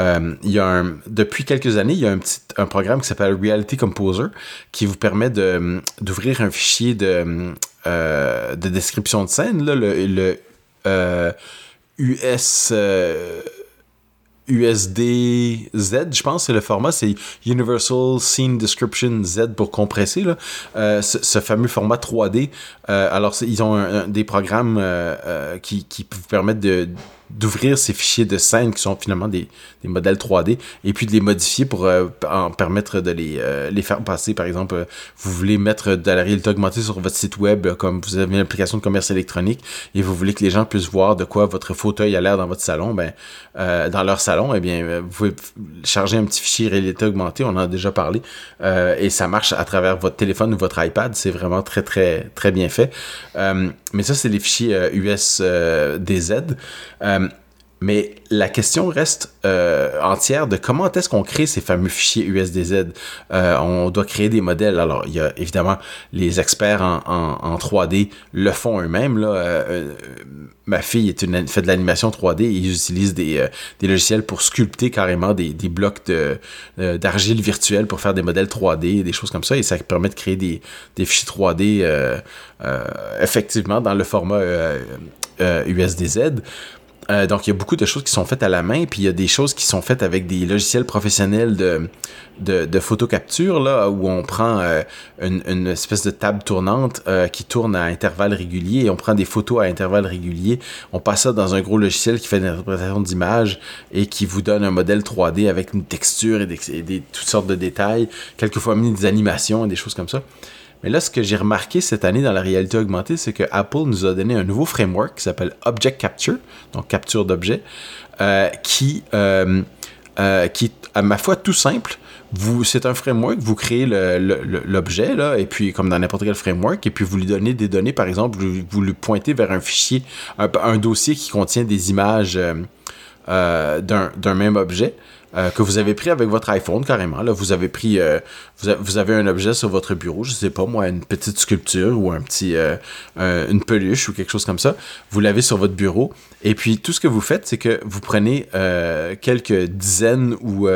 Euh, y a un, depuis quelques années, il y a un petit un programme qui s'appelle Reality Composer qui vous permet de d'ouvrir un fichier de euh, de description de scène là, le US USD Z, je pense, c'est le format, c'est Universal Scene Description Z pour compresser. Euh, ce, fameux format 3D. Euh, alors, ils ont des programmes euh, qui, qui vous permettent de d'ouvrir ces fichiers de scène qui sont finalement des, des, modèles 3D et puis de les modifier pour euh, en permettre de les, euh, les faire passer. Par exemple, euh, vous voulez mettre de la réalité augmentée sur votre site web, comme vous avez une application de commerce électronique et vous voulez que les gens puissent voir de quoi votre fauteuil a l'air dans votre salon, ben, dans leur salon, eh bien, vous pouvez charger un petit fichier réalité augmentée, on en a déjà parlé, et ça marche à travers votre téléphone ou votre iPad. C'est vraiment très, très, très bien fait. mais ça, c'est les fichiers USDZ. Mais la question reste euh, entière de comment est-ce qu'on crée ces fameux fichiers USDZ. Euh, on doit créer des modèles. Alors, il y a évidemment les experts en, en, 3D le font eux-mêmes. Là. Euh, ma fille est une, fait de l'animation 3D et ils utilisent des, des logiciels pour sculpter carrément des, des blocs de, d'argile virtuelle pour faire des modèles 3D, des choses comme ça. Et ça permet de créer des, des fichiers 3D effectivement dans le format USDZ. Euh, donc, il y a beaucoup de choses qui sont faites à la main, puis il y a des choses qui sont faites avec des logiciels professionnels de, de, de photocapture, là, où on prend euh, une, espèce de table tournante euh, qui tourne à intervalles réguliers, et on prend des photos à intervalles réguliers, on passe ça dans un gros logiciel qui fait une interprétation d'images et qui vous donne un modèle 3D avec une texture et, des, toutes sortes de détails, quelquefois même des animations et des choses comme ça. Mais là, ce que j'ai remarqué cette année dans la réalité augmentée, c'est que Apple nous a donné un nouveau framework qui s'appelle Object Capture, donc capture d'objets, euh, qui, euh, euh, qui à ma foi tout simple. C'est un framework, vous créez l'objet, là, et puis comme dans n'importe quel framework, et puis vous lui donnez des données, par exemple, vous, lui pointez vers un fichier, un, dossier qui contient des images d'un même objet. Euh, que vous avez pris avec votre iPhone carrément. Là, vous avez pris, euh, vous, avez un objet sur votre bureau, je sais pas moi, une petite sculpture ou un petit, euh, une peluche ou quelque chose comme ça. Vous l'avez sur votre bureau et puis tout ce que vous faites, c'est que vous prenez quelques dizaines ou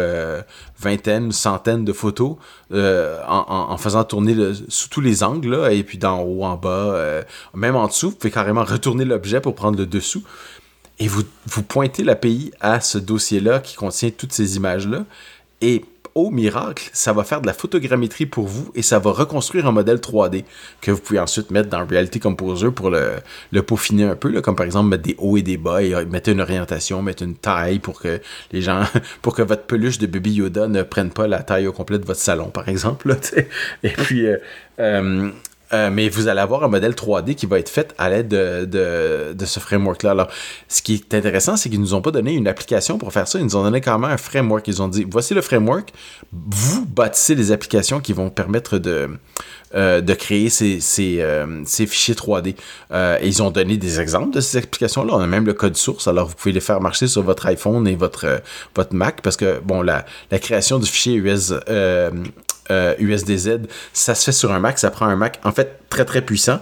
vingtaines, centaines de photos en, faisant tourner sous tous les angles là, et puis d'en haut, en bas, même en dessous. Vous pouvez carrément retourner l'objet pour prendre le dessous et vous, vous pointez l'API à ce dossier-là qui contient toutes ces images-là, et au miracle, ça va faire de la photogrammétrie pour vous et ça va reconstruire un modèle 3D que vous pouvez ensuite mettre dans Reality Composer pour le, peaufiner un peu, là, comme par exemple mettre des hauts et des bas et euh, mettre une orientation, mettre une taille pour que les gens, pour que votre peluche de Baby Yoda ne prenne pas la taille au complet de votre salon, par exemple. Là, et puis, euh, euh, euh, mais vous allez avoir un modèle 3D qui va être fait à l'aide de, ce framework-là. Alors, ce qui est intéressant, c'est qu'ils nous ont pas donné une application pour faire ça. Ils nous ont donné quand même un framework. Ils ont dit, voici le framework. Vous bâtissez les applications qui vont permettre de, euh, créer ces, euh, fichiers 3D. Euh, et ils ont donné des exemples de ces applications-là. On a même le code source, alors vous pouvez les faire marcher sur votre iPhone et votre, votre Mac, parce que, bon, la, la création du fichier US, USDZ, ça se fait sur un Mac, ça prend un Mac, en fait, très très puissant,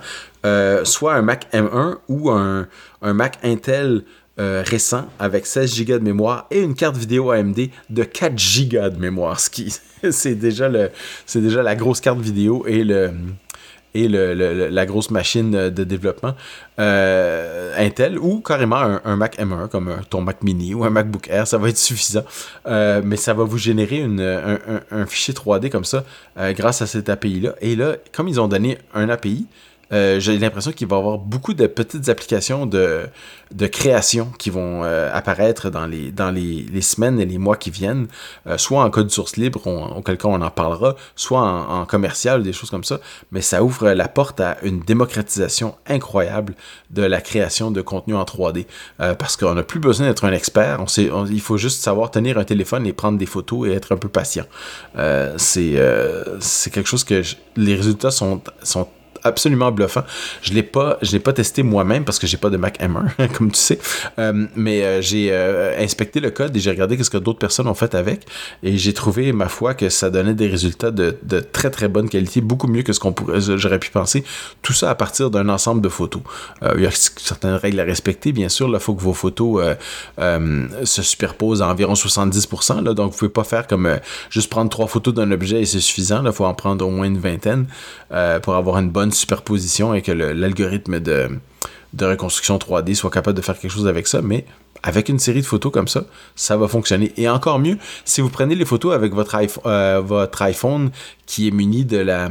soit un Mac M1 ou un, Mac Intel récent avec 16 Go de mémoire et une carte vidéo AMD de 4 Go de mémoire, ce qui c'est déjà la grosse carte vidéo et le et le, la grosse machine de développement euh, Intel ou carrément un, Mac M1 comme ton Mac Mini ou un MacBook Air, ça va être suffisant. Euh, mais ça va vous générer un, fichier 3D comme ça euh, grâce à cette API-là. Et là, comme ils ont donné un API, euh, j'ai l'impression qu'il va y avoir beaucoup de petites applications de, de création qui vont euh, apparaître dans, les, dans les, semaines et les mois qui viennent, euh, soit en code source libre, auquel cas on en parlera, soit en, commercial des choses comme ça, mais ça ouvre la porte à une démocratisation incroyable de la création de contenu en 3D, parce qu'on n'a plus besoin d'être un expert, on il faut juste savoir tenir un téléphone et prendre des photos et être un peu patient. c'est quelque chose que les résultats sont, sont absolument bluffant. Je l'ai pas, je l'ai pas testé moi-même parce que j'ai pas de Mac M1, comme tu sais. Euh, mais euh, j'ai euh, inspecté le code et j'ai regardé ce que d'autres personnes ont fait avec. Et j'ai trouvé, ma foi, que ça donnait des résultats de, très très bonne qualité, beaucoup mieux que ce qu'on pourrait, j'aurais pu penser. Tout ça à partir d'un ensemble de photos. il y a certaines règles à respecter, bien sûr. Il faut que vos photos se superposent à environ 70%. Là, donc, vous pouvez pas faire comme juste prendre trois photos d'un objet et c'est suffisant. Il faut en prendre au moins une vingtaine pour avoir une bonne superposition et que l'algorithme de, reconstruction 3D soit capable de faire quelque chose avec ça, mais avec une série de photos comme ça, ça va fonctionner. Et encore mieux, si vous prenez les photos avec votre, iPhone, euh, votre iPhone qui est muni de la,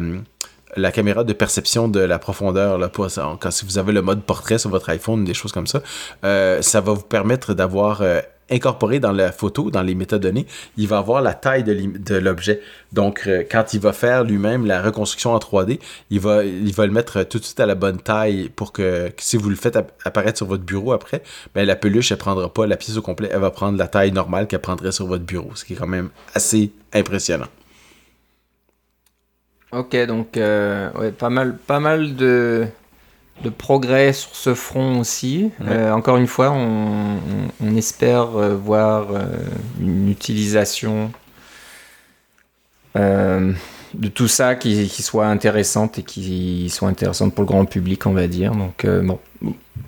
la caméra de perception de la profondeur, là, quand si vous avez le mode portrait sur votre iPhone, des choses comme ça, euh, ça va vous permettre d'avoir euh, incorporé dans la photo, dans les métadonnées, il va avoir la taille de l'objet. Donc, euh, quand il va faire lui-même la reconstruction en 3D, il va, il va le mettre tout de suite à la bonne taille pour que, si vous le faites apparaître sur votre bureau après, ben, la peluche, elle prendra pas la pièce au complet, elle va prendre la taille normale qu'elle prendrait sur votre bureau, ce qui est quand même assez impressionnant. Ok, donc euh, ouais, pas mal, pas mal de, de progrès sur ce front aussi. Euh, encore une fois, on, espère euh, voir euh, une utilisation de tout ça qui, soit intéressante et qui soit intéressante pour le grand public, on va dire. Donc, bon,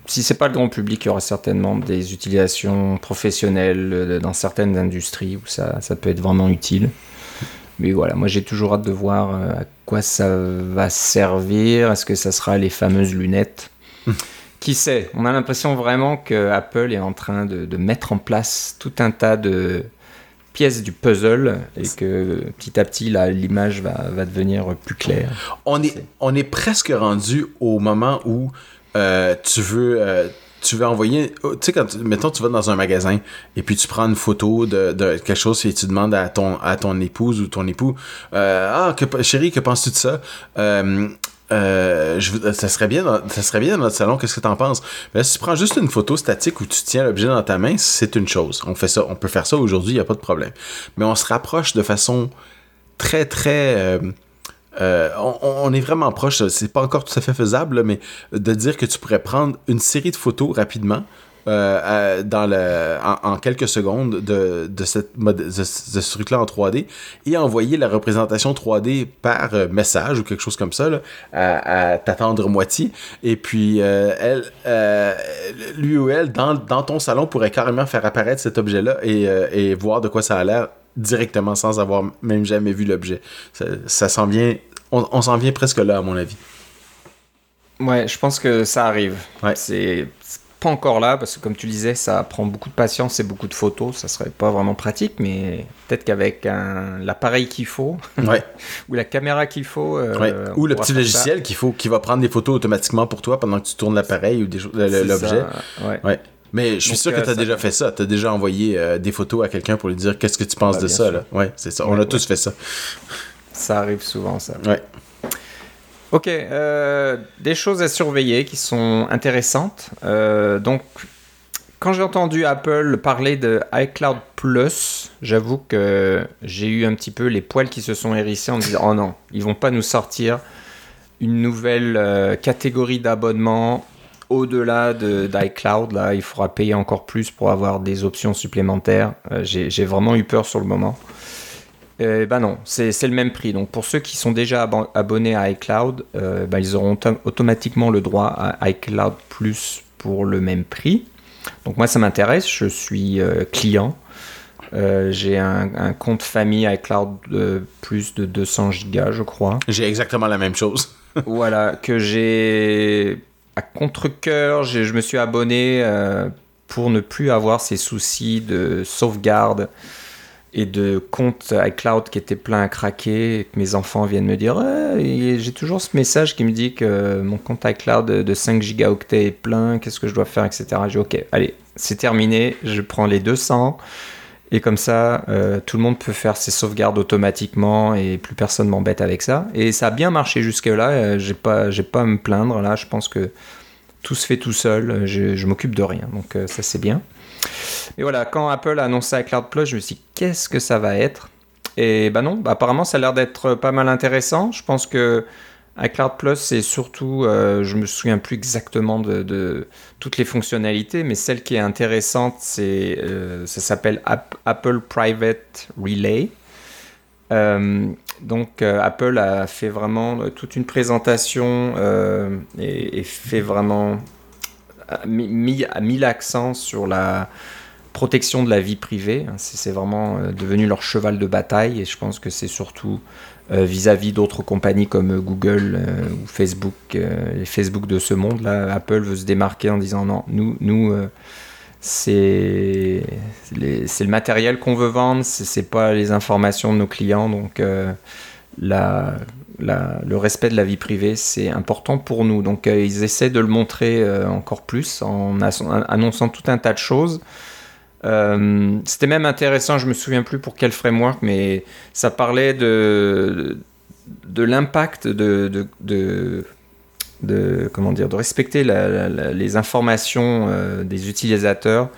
si c'est pas le grand public, il y aura certainement des utilisations professionnelles dans certaines industries où ça, ça peut être vraiment utile. Mais voilà, moi j'ai toujours hâte de voir euh, à quoi ça va servir. Est-ce que ça sera les fameuses lunettes? Qui sait? On a l'impression vraiment que Apple est en train de, mettre en place tout un tas de pièces du puzzle et que petit à petit l'image va, va, devenir plus claire. On est, on est presque rendu au moment où euh, tu veux euh, tu veux envoyer, oh, tu sais, quand, mettons, tu vas dans un magasin et puis tu prends une photo de, quelque chose et tu demandes à ton, à ton épouse ou ton époux, euh, ah, chérie, que penses-tu de ça? Euh, euh, ça serait bien dans, ça serait bien dans notre salon qu'est-ce que tu en penses? Mais si tu prends juste une photo statique où tu tiens l'objet dans ta main c'est une chose. On fait ça on peut faire ça aujourd'hui il y a pas de problème. Mais on se rapproche de façon très très euh, on, est vraiment proche, c'est pas encore tout à fait faisable, mais de dire que tu pourrais prendre une série de photos rapidement. Euh, dans le, en, quelques secondes de, ce truc-là en 3D et envoyer la représentation 3D par euh, message ou quelque chose comme ça à, ta tendre moitié et puis elle lui ou elle dans, ton salon pourrait carrément faire apparaître cet objet-là et, et voir de quoi ça a l'air directement sans avoir même jamais vu l'objet. Ça, ça s'en vient, on, s'en vient presque là à mon avis. Ouais, je pense que ça arrive. Ouais. C'est pas encore là parce que comme tu disais, ça prend beaucoup de patience et beaucoup de photos. Ça serait pas vraiment pratique, mais peut-être qu'avec l'appareil qu'il faut, ouais. ou la caméra qu'il faut, euh, ou le petit logiciel qu'il faut, qui va prendre des photos automatiquement pour toi pendant que tu tournes l'appareil ou l'objet. Ouais. Mais je suis sûr que tu as déjà fait ça. Tu as déjà envoyé euh, des photos à quelqu'un pour lui dire qu'est-ce que tu penses bah, de ça. Là? Ouais, c'est ça. On a tous fait ça. Ça arrive souvent, ça. Ouais. Ok, euh, des choses à surveiller qui sont intéressantes. Euh, donc, quand j'ai entendu Apple parler de iCloud Plus, j'avoue que j'ai eu un petit peu les poils qui se sont hérissés en me disant Oh non, ils vont pas nous sortir une nouvelle catégorie d'abonnement au-delà d'iCloud, là, il faudra payer encore plus pour avoir des options supplémentaires. Euh, j'ai vraiment eu peur sur le moment. Euh, ben non, c'est le même prix. Donc pour ceux qui sont déjà abonnés à iCloud, euh, ben ils auront automatiquement le droit à iCloud Plus pour le même prix. Donc moi ça m'intéresse, je suis client. j'ai un, un, compte famille iCloud de plus de 200 gigas, je crois. J'ai exactement la même chose. voilà, que j'ai à contre-coeur, je, me suis abonné euh, pour ne plus avoir ces soucis de sauvegarde et de compte iCloud qui était plein à craquer et que mes enfants viennent me dire j'ai toujours ce message qui me dit que mon compte iCloud de 5 gigaoctets est plein, qu'est-ce que je dois faire, etc. J'ai ok, allez, c'est terminé, je prends les 200 et comme ça, euh, tout le monde peut faire ses sauvegardes automatiquement et plus personne m'embête avec ça. Et ça a bien marché jusque-là. Euh, j'ai pas, j'ai pas à me plaindre. Là, je pense que tout se fait tout seul. Je, je m'occupe de rien. Donc euh, ça, c'est bien. Et voilà, quand Apple a annoncé Cloud Plus, je me suis dit, qu'est-ce que ça va être? Et ben non, bah, apparemment, ça a l'air d'être pas mal intéressant. Je pense que iCloud Plus, c'est surtout, euh, je me souviens plus exactement de, toutes les fonctionnalités, mais celle qui est intéressante, c'est, euh, ça s'appelle Apple Private Relay. Euh, donc Apple a fait vraiment toute une présentation et, fait vraiment mis, a mis l'accent sur la protection de la vie privée. C'est vraiment devenu leur cheval de bataille et je pense que c'est surtout euh, vis-à-vis d'autres compagnies comme Google euh, ou Facebook, euh, les Facebook de ce monde. Là, Apple veut se démarquer en disant non, nous, nous c'est le matériel qu'on veut vendre, c'est pas les informations de nos clients. Donc, la, le respect de la vie privée, c'est important pour nous. Donc, ils essaient de le montrer encore plus en annonçant tout un tas de choses. Euh, c'était même intéressant, je me souviens plus pour quel framework, mais ça parlait de, de l'impact de, de, comment dire, de respecter les informations euh, des utilisateurs.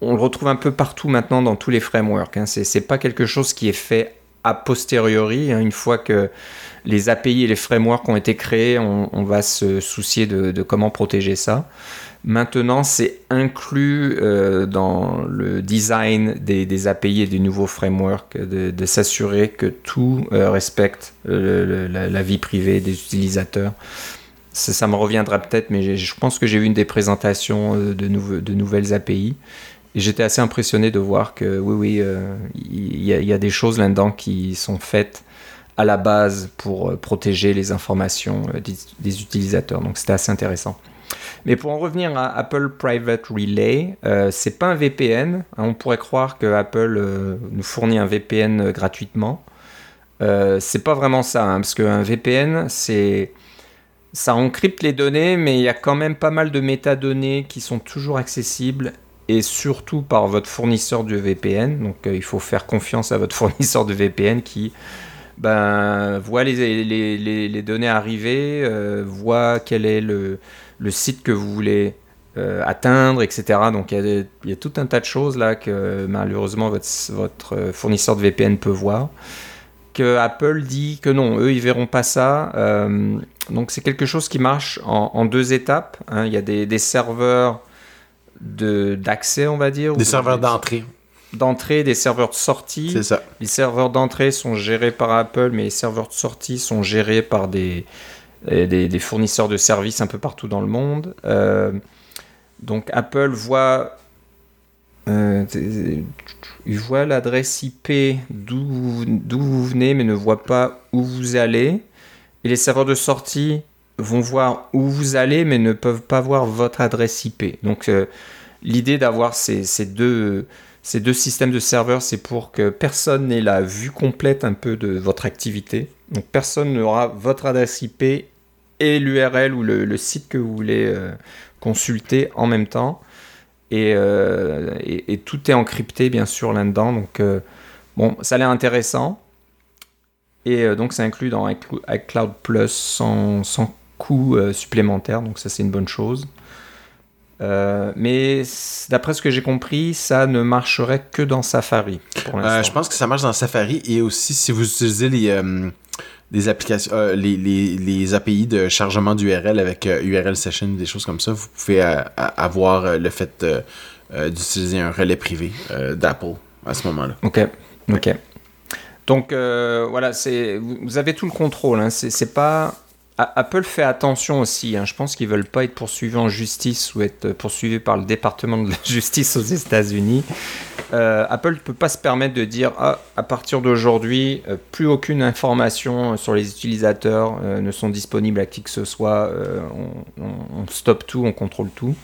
On le retrouve un peu partout maintenant dans tous les frameworks. Hein. C'est pas quelque chose qui est fait a posteriori, hein. une fois que les API et les frameworks ont été créés, on va se soucier de, comment protéger ça. Maintenant, c'est inclus euh, dans le design des, API et des nouveaux frameworks de, s'assurer que tout euh, respecte la, vie privée des utilisateurs. Ça, me reviendra peut-être, mais je pense que j'ai vu une des présentations euh, de, nouvelles API. J'étais assez impressionné de voir que oui, oui, il y, a des choses là-dedans qui sont faites à la base pour protéger les informations des utilisateurs. Donc c'était assez intéressant. Mais pour en revenir à Apple Private Relay, euh, c'est pas un VPN. Hein, on pourrait croire que Apple euh, nous fournit un VPN gratuitement. Euh, c'est pas vraiment ça, hein, parce qu'un VPN, c'est ça encrypte les données, mais il y a quand même pas mal de métadonnées qui sont toujours accessibles et surtout par votre fournisseur de VPN. Donc il faut faire confiance à votre fournisseur de VPN qui ben, voit les données arriver, voit quel est le, le site que vous voulez euh, atteindre, etc. Donc il y, a tout un tas de choses là que malheureusement votre, votre, fournisseur de VPN peut voir. Que Apple dit que non, eux ils verront pas ça. Euh, donc c'est quelque chose qui marche en, deux étapes. Hein. Il y a des, serveurs d'accès, on va dire. Des serveurs d'entrée. D'entrée, des serveurs de sortie. C'est ça. Les serveurs d'entrée sont gérés par Apple, mais les serveurs de sortie sont gérés par des, des, fournisseurs de services un peu partout dans le monde. Euh, donc Apple voit, euh, il voit l'adresse IP d'où vous venez, mais ne voit pas où vous allez. Et les serveurs de sortie vont voir où vous allez, mais ne peuvent pas voir votre adresse IP. Donc euh, l'idée d'avoir ces, deux systèmes de serveurs, c'est pour que personne n'ait la vue complète un peu de votre activité. Donc personne n'aura votre adresse IP et l'URL ou le, site que vous voulez euh, consulter en même temps. Euh, et, tout est encrypté, bien sûr, là-dedans. Donc, euh, bon, ça a l'air intéressant. Et donc, ça inclut dans iCloud Plus sans, sans coût supplémentaire. Donc, ça, c'est une bonne chose. mais d'après ce que j'ai compris, ça ne marcherait que dans Safari. Pour je pense que ça marche dans Safari et aussi si vous utilisez les, des applications, euh, les, les, les, API de chargement d'URL avec URL euh, session, des choses comme ça, vous pouvez euh, avoir le fait d'utiliser un relais privé d'Apple à ce moment-là. Ok, ok. Donc voilà, c'est vous avez tout le contrôle. Hein. C'est pas Apple fait attention aussi. Hein. Je pense qu'ils veulent pas être poursuivis en justice ou être poursuivis par le département de la justice aux États-Unis. Euh, Apple ne peut pas se permettre de dire ah, à partir d'aujourd'hui, euh, plus aucune information sur les utilisateurs euh, ne sont disponibles à qui que ce soit. On, stoppe tout, on contrôle tout.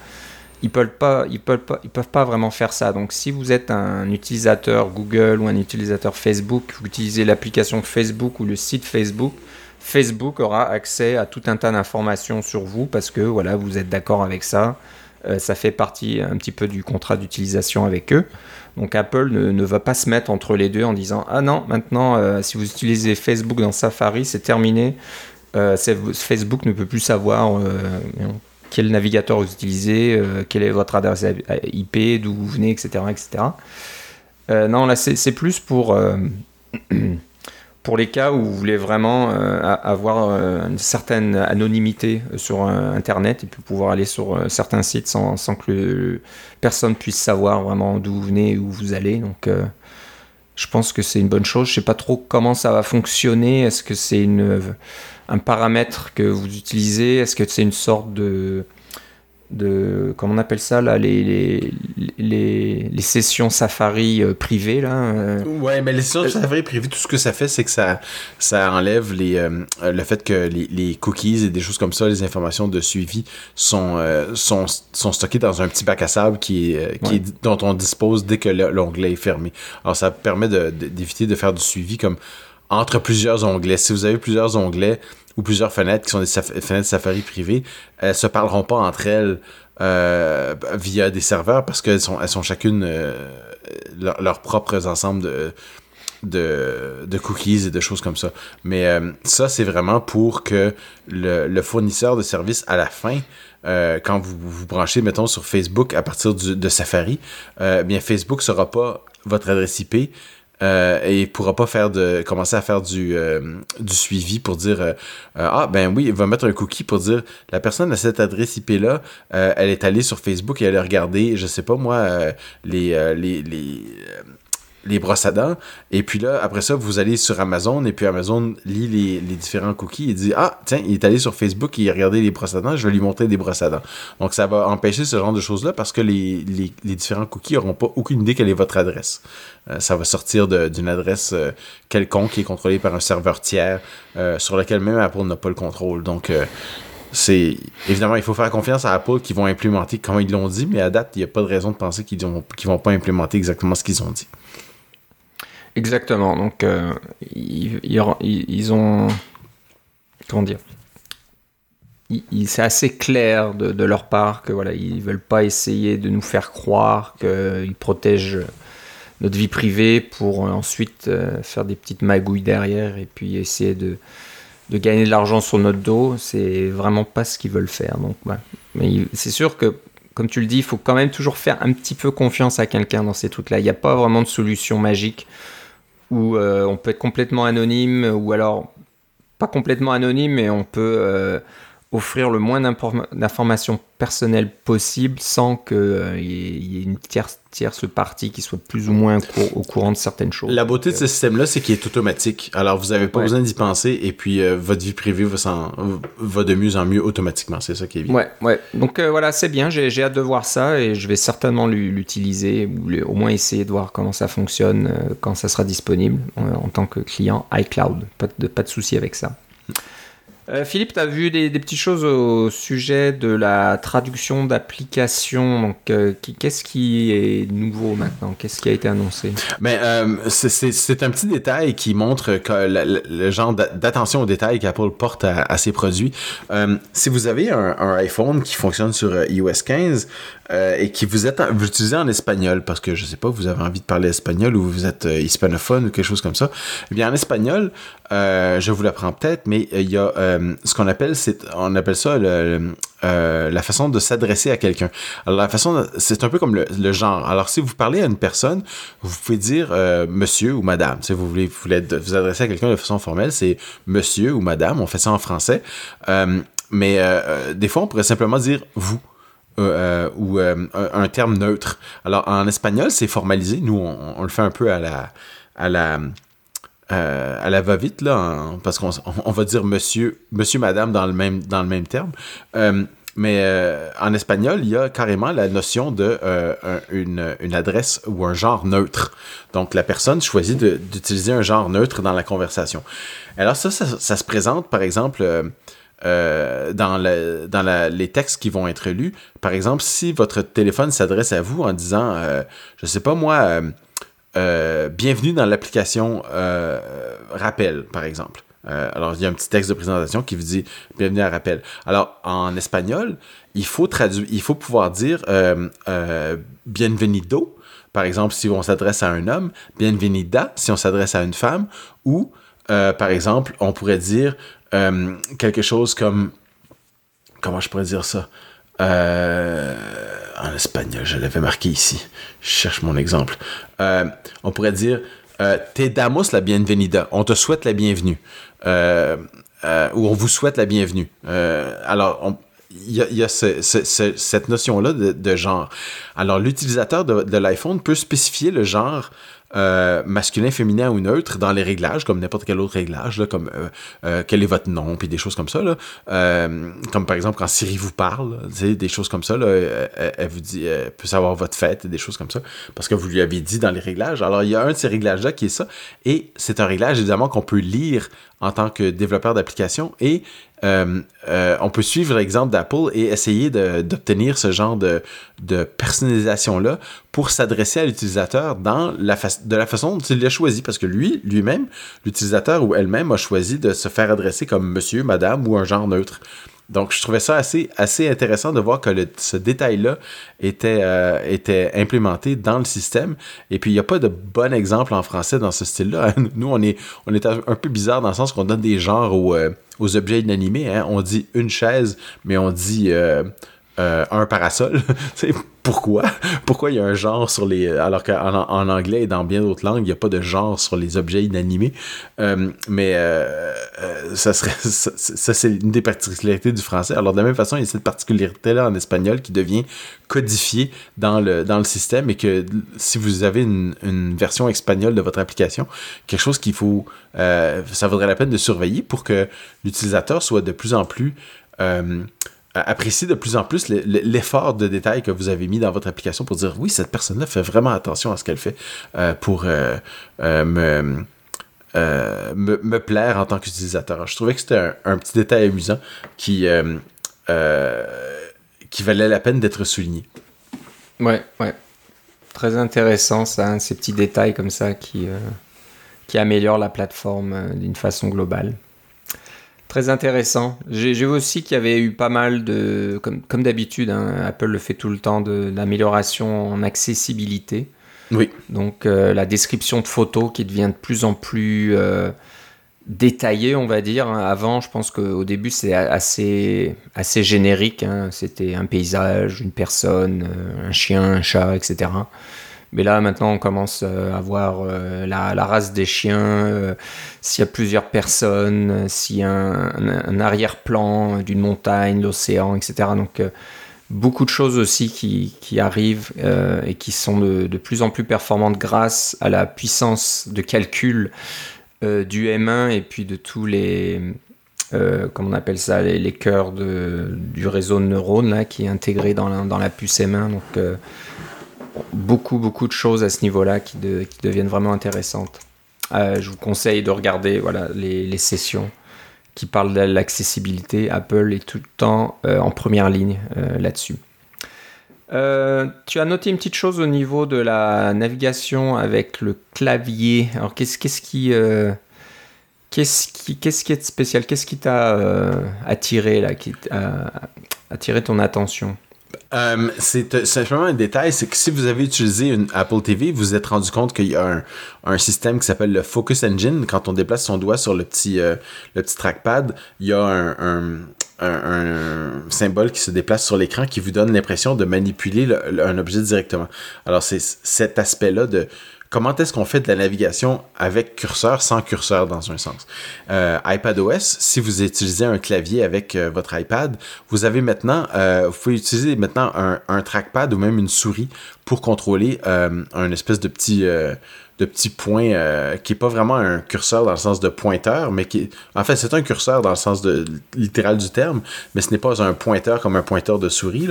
Ils peuvent pas, ils peuvent pas, ils peuvent pas vraiment faire ça. Donc, si vous êtes un utilisateur Google ou un utilisateur Facebook, vous utilisez l'application Facebook ou le site Facebook Facebook aura accès à tout un tas d'informations sur vous parce que voilà, vous êtes d'accord avec ça. Euh, ça fait partie un petit peu du contrat d'utilisation avec eux. Donc Apple ne, va pas se mettre entre les deux en disant ah non maintenant euh, si vous utilisez Facebook dans Safari c'est terminé. Euh, Facebook ne peut plus savoir quel navigateur vous utilisez, quelle est votre adresse IP, d'où vous venez, etc. etc. non là c'est plus pour pour les cas où vous voulez vraiment avoir une certaine anonymité sur Internet et puis pouvoir aller sur certains sites sans, que personne puisse savoir vraiment d'où vous venez où vous allez. Donc, je pense que c'est une bonne chose. Je sais pas trop comment ça va fonctionner. Est-ce que c'est un paramètre que vous utilisez? Est-ce que c'est une sorte de de comment on appelle ça là les, les, les, les sessions Safari euh, privées là euh? ouais mais les sessions Safari privées tout ce que ça fait c'est que ça ça enlève les euh, le fait que les, les, cookies et des choses comme ça les informations de suivi sont sont, sont stockées dans un petit bac à sable qui est, qui dont on dispose dès que l'onglet est fermé. Alors ça permet d'éviter de, de faire du suivi comme entre plusieurs onglets. Si vous avez plusieurs onglets ou plusieurs fenêtres qui sont des fenêtres Safari privées, elles se parleront pas entre elles euh, via des serveurs parce qu'elles sont, elles sont chacune euh, leurs propres ensembles de, de, cookies et de choses comme ça. Mais euh, ça, c'est vraiment pour que le, fournisseur de services à la fin, quand vous vous branchez, mettons, sur Facebook à partir du, de Safari, bien Facebook sera pas votre adresse IP, euh, et pourra pas faire de commencer à faire du, euh, du suivi pour dire euh, ah ben oui il va mettre un cookie pour dire la personne à cette adresse IP là elle est allée sur Facebook et elle a regardé je sais pas moi les, les les brosses à dents. Et puis là, après ça, vous allez sur Amazon et puis Amazon lit les, les différents cookies et dit Ah, tiens, il est allé sur Facebook il a regardé les brosses à dents, je vais lui montrer des brosses à dents. Donc ça va empêcher ce genre de choses-là parce que les, les, les différents cookies n'auront pas aucune idée quelle est votre adresse. Euh, ça va sortir d'une adresse euh, quelconque qui est contrôlée par un serveur tiers euh, sur lequel même Apple n'a pas le contrôle. Donc c'est évidemment il faut faire confiance à Apple qui vont implémenter comme ils l'ont dit, mais à date il n'y a pas de raison de penser qu'ils ne vont pas implémenter exactement ce qu'ils ont dit. Exactement. Donc, euh, ils, ont. Comment dire C'est assez clair de, leur part que voilà, ils veulent pas essayer de nous faire croire qu'ils protègent notre vie privée pour ensuite euh, faire des petites magouilles derrière et puis essayer de, gagner de l'argent sur notre dos. C'est vraiment pas ce qu'ils veulent faire. Donc, Mais c'est sûr que comme tu le dis, il faut quand même toujours faire un petit peu confiance à quelqu'un dans ces trucs-là. Il n'y a pas vraiment de solution magique où euh, on peut être complètement anonyme, ou alors pas complètement anonyme, mais on peut euh, offrir le moins d'informations personnelles possible sans qu'il euh, y, ait une tierce, tierce partie qui soit plus ou moins au courant de certaines choses. La beauté de ce système-là, c'est qu'il est automatique. Alors, vous n'avez pas besoin d'y penser et puis votre vie privée va, va, de mieux en mieux automatiquement. C'est ça qui est bien. Ouais, ouais. Donc voilà, c'est bien. J'ai hâte de voir ça et je vais certainement l'utiliser ou au moins essayer de voir comment ça fonctionne quand ça sera disponible en tant que client iCloud. Pas de, pas de souci avec ça. Euh, Philippe, tu as vu des, petites choses au sujet de la traduction d'applications. Donc, euh, qu'est-ce qui est nouveau maintenant? Qu'est-ce qui a été annoncé? Mais euh, c'est un petit détail qui montre que le, genre d'attention aux détails qu'Apple porte à, ses produits. si vous avez un, un, iPhone qui fonctionne sur iOS 15, euh, et qui vous êtes vous utilisez en espagnol parce que je sais pas vous avez envie de parler espagnol ou vous êtes euh, hispanophone ou quelque chose comme ça. Eh bien en espagnol euh, je vous l'apprends peut-être mais il y a ce qu'on appelle c'est on appelle ça la façon de s'adresser à quelqu'un. Alors la façon c'est un peu comme le, genre. Alors si vous parlez à une personne vous pouvez dire monsieur ou madame. Si vous voulez vous voulez vous adresser à quelqu'un de façon formelle c'est monsieur ou madame. On fait ça en français. Mais des fois on pourrait simplement dire vous euh, euh, ou euh, un, terme neutre. Alors en espagnol, c'est formalisé. Nous, on, le fait un peu à la à la à la va-vite là, parce qu'on on va dire monsieur, monsieur, madame dans le même dans le même terme. mais en espagnol, il y a carrément la notion de une, une, adresse ou un genre neutre. Donc la personne choisit d'utiliser un genre neutre dans la conversation. Alors ça, ça, ça se présente par exemple euh, dans, dans les textes qui vont être lus. Par exemple, si votre téléphone s'adresse à vous en disant, euh, je sais pas moi, euh, bienvenue dans l'application Rappel, par exemple. alors, il y a un petit texte de présentation qui vous dit bienvenue à Rappel. Alors, en espagnol, il faut traduire, il faut pouvoir dire bienvenido, par exemple, si on s'adresse à un homme, bienvenida, si on s'adresse à une femme, ou par exemple, on pourrait dire euh, quelque chose comme. Comment je pourrais dire ça? Euh, En espagnol, je l'avais marqué ici. Je cherche mon exemple. Euh, on pourrait dire te damos la bienvenida. On te souhaite la bienvenue. ou on vous souhaite la bienvenue. alors, il y a, cette notion-là de, genre. Alors, l'utilisateur de l'iPhone peut spécifier le genre euh, masculin, féminin ou neutre dans les réglages, comme n'importe quel autre réglage, comme euh, euh, quel est votre nom, puis des choses comme ça. Comme par exemple quand Siri vous parle, des choses comme ça, là, elle, vous dit, elle peut savoir votre fête, des choses comme ça, parce que vous lui avez dit dans les réglages. Alors il y a un de ces réglages-là qui est ça, et c'est un réglage évidemment qu'on peut lire en tant que développeur d'application et euh, euh, on peut suivre l'exemple d'Apple et essayer d'obtenir ce genre de, personnalisation-là pour s'adresser à l'utilisateur de la façon dont il l'a choisi. Parce que lui, lui-même, l'utilisateur ou elle-même a choisi de se faire adresser comme monsieur, madame ou un genre neutre. Donc, je trouvais ça assez, assez intéressant de voir que ce détail-là était, euh, était implémenté dans le système. Et puis, il n'y a pas de bon exemple en français dans ce style-là. Nous, on est, on est un peu bizarre dans le sens qu'on donne des genres aux, euh, objets inanimés. Hein. On dit une chaise, mais on dit euh, un parasol. pourquoi? Pourquoi il y a un genre sur les. Alors qu'en en anglais et dans bien d'autres langues, il n'y a pas de genre sur les objets inanimés. Euh, mais euh, ça serait. Ça, c'est une des particularités du français. Alors, de la même façon, il y a cette particularité-là en espagnol qui devient codifiée dans le, dans le système et que si vous avez une version espagnole de votre application, quelque chose qu'il faut. ça vaudrait la peine de surveiller pour que l'utilisateur soit de plus en plus apprécier de plus en plus l'effort de détail que vous avez mis dans votre application pour dire oui, cette personne-là fait vraiment attention à ce qu'elle fait euh, pour euh, euh, me, me, plaire en tant qu'utilisateur. Je trouvais que c'était un, petit détail amusant qui, qui valait la peine d'être souligné. Ouais, ouais. Très intéressant, ça, ces petits détails comme ça qui, qui améliorent la plateforme d'une façon globale. Très intéressant. J'ai vu aussi qu'il y avait eu pas mal de, comme, comme d'habitude, hein, Apple le fait tout le temps, d'amélioration en accessibilité. Oui. Donc euh, la description de photos qui devient de plus en plus euh, détaillée, on va dire. Avant, je pense qu'au début, c'était assez, assez générique. Hein. C'était un paysage, une personne, euh, un chien, un chat, etc. Mais là, maintenant, on commence euh, à voir euh, la, race des chiens, euh, s'il y a plusieurs personnes, s'il y a un, arrière-plan d'une montagne, l'océan, etc. Donc, beaucoup de choses aussi qui, arrivent et qui sont de, plus en plus performantes grâce à la puissance de calcul du M1 et puis de tous les. comment on appelle ça, les, cœurs du réseau de neurones là, qui est intégré dans la, dans la puce M1. Donc, beaucoup, beaucoup de choses à ce niveau-là qui, deviennent vraiment intéressantes. Euh, je vous conseille de regarder voilà, les, sessions qui parlent de l'accessibilité. Apple est tout le temps euh, en première ligne euh, là-dessus. tu as noté une petite chose au niveau de la navigation avec le clavier. Alors, qu'est-ce qui, qu'est-ce qui, qu'est-ce qui est spécial? Qu'est-ce qui t'a attiré là, qui attiré ton attention? Euh, c'est simplement un détail, c'est que si vous avez utilisé une Apple TV, vous vous êtes rendu compte qu'il y a un, un système qui s'appelle le Focus Engine. Quand on déplace son doigt sur le petit, euh, le petit trackpad, il y a un, un, un, symbole qui se déplace sur l'écran qui vous donne l'impression de manipuler un objet directement. Alors c'est cet aspect-là de comment est-ce qu'on fait de la navigation avec curseur sans curseur dans un sens? Euh, iPadOS, si vous utilisez un clavier avec euh, votre iPad, vous avez maintenant, euh, vous pouvez utiliser maintenant un, trackpad ou même une souris pour contrôler euh, un espèce de petit de petits points euh, qui est pas vraiment un curseur dans le sens de pointeur, mais qui en fait c'est un curseur dans le sens littéral du terme, mais ce n'est pas un pointeur comme un pointeur de souris.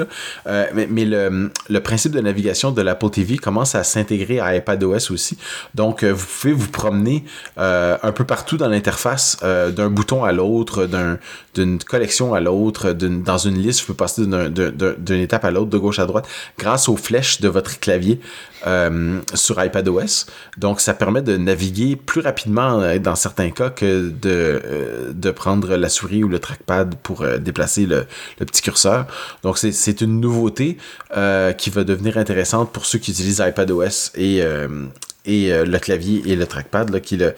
Euh, mais, le, principe de navigation de l'Apple TV commence à s'intégrer à iPadOS aussi. Donc euh, vous pouvez vous promener un peu partout dans l'interface d'un bouton à l'autre, d'une collection à l'autre, dans une liste, vous pouvez passer d'une étape à l'autre, de gauche à droite, grâce aux flèches de votre clavier euh, sur iPadOS. Donc, ça permet de naviguer plus rapidement euh, dans certains cas que de, euh, de prendre la souris ou le trackpad pour déplacer le, le, petit curseur. Donc, c'est une nouveauté qui va devenir intéressante pour ceux qui utilisent iPadOS et, et le clavier et le trackpad, là, qui le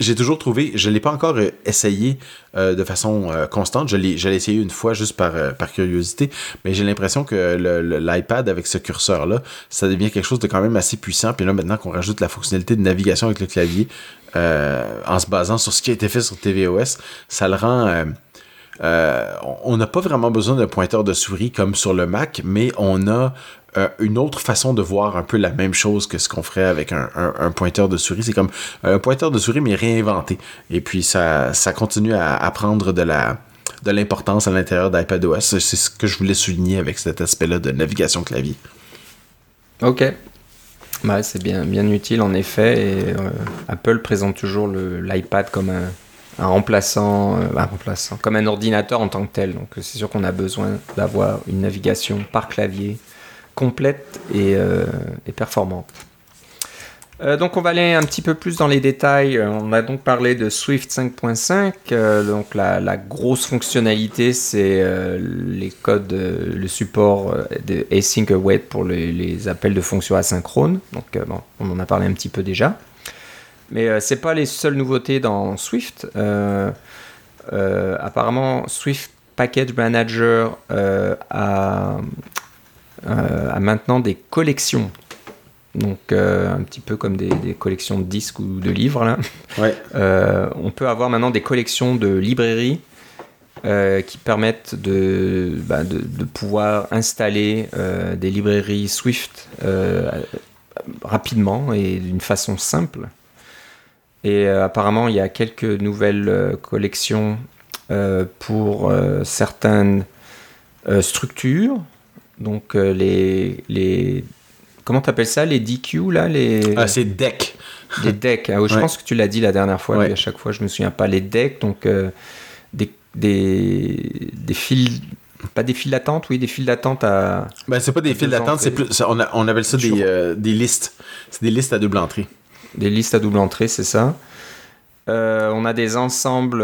j'ai toujours trouvé, je ne l'ai pas encore euh, essayé euh, de façon euh, constante, je l'ai, essayé une fois juste par, par curiosité, mais j'ai l'impression que l'iPad avec ce curseur-là, ça devient quelque chose de quand même assez puissant. Puis là, maintenant qu'on rajoute la fonctionnalité de navigation avec le clavier, en se basant sur ce qui a été fait sur tvOS, ça le rend... on n'a pas vraiment besoin d'un pointeur de souris comme sur le Mac, mais on a euh, une autre façon de voir un peu la même chose que ce qu'on ferait avec un, pointeur de souris. C'est comme un pointeur de souris, mais réinventé. Et puis, ça, ça continue à, prendre de la de l'importance à l'intérieur d'iPadOS. C'est ce que je voulais souligner avec cet aspect-là de navigation clavier. Ok. Ouais, c'est bien, bien utile en effet. Et euh, Apple présente toujours l'iPad comme un, remplaçant, euh, un remplaçant, comme un ordinateur en tant que tel. Donc c'est sûr qu'on a besoin d'avoir une navigation par clavier complète et, euh, performante. Euh, donc on va aller un petit peu plus dans les détails. Euh, on a donc parlé de Swift 5.5. donc la, grosse fonctionnalité, c'est les codes, le support de async await pour les, appels de fonctions asynchrones. Donc on en a parlé un petit peu déjà. Mais c'est pas les seules nouveautés dans Swift. apparemment, Swift Package Manager a a maintenant des collections. Donc euh, un petit peu comme des, collections de disques ou de livres. Là. Euh, on peut avoir maintenant des collections de librairies qui permettent de, bah, de, pouvoir installer des librairies Swift rapidement et d'une façon simple. Et apparemment, il y a quelques nouvelles collections pour certaines structures. Donc euh, les, les comment t'appelles ça les DQ là les ah, c'est deck les decks hein. je pense que tu l'as dit la dernière fois à chaque fois je me souviens pas les decks donc euh, des, des, des fils pas des files d'attente, oui, des files d'attente à. Ben, c'est pas des files d'attente, c'est plus. on, on, appelle ça des, euh, des listes. C'est des listes à double entrée. Des listes à double entrée, c'est ça. on a des ensembles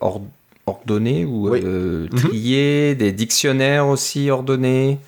hors ordonnés ou euh, mhm. des dictionnaires aussi ordonnés?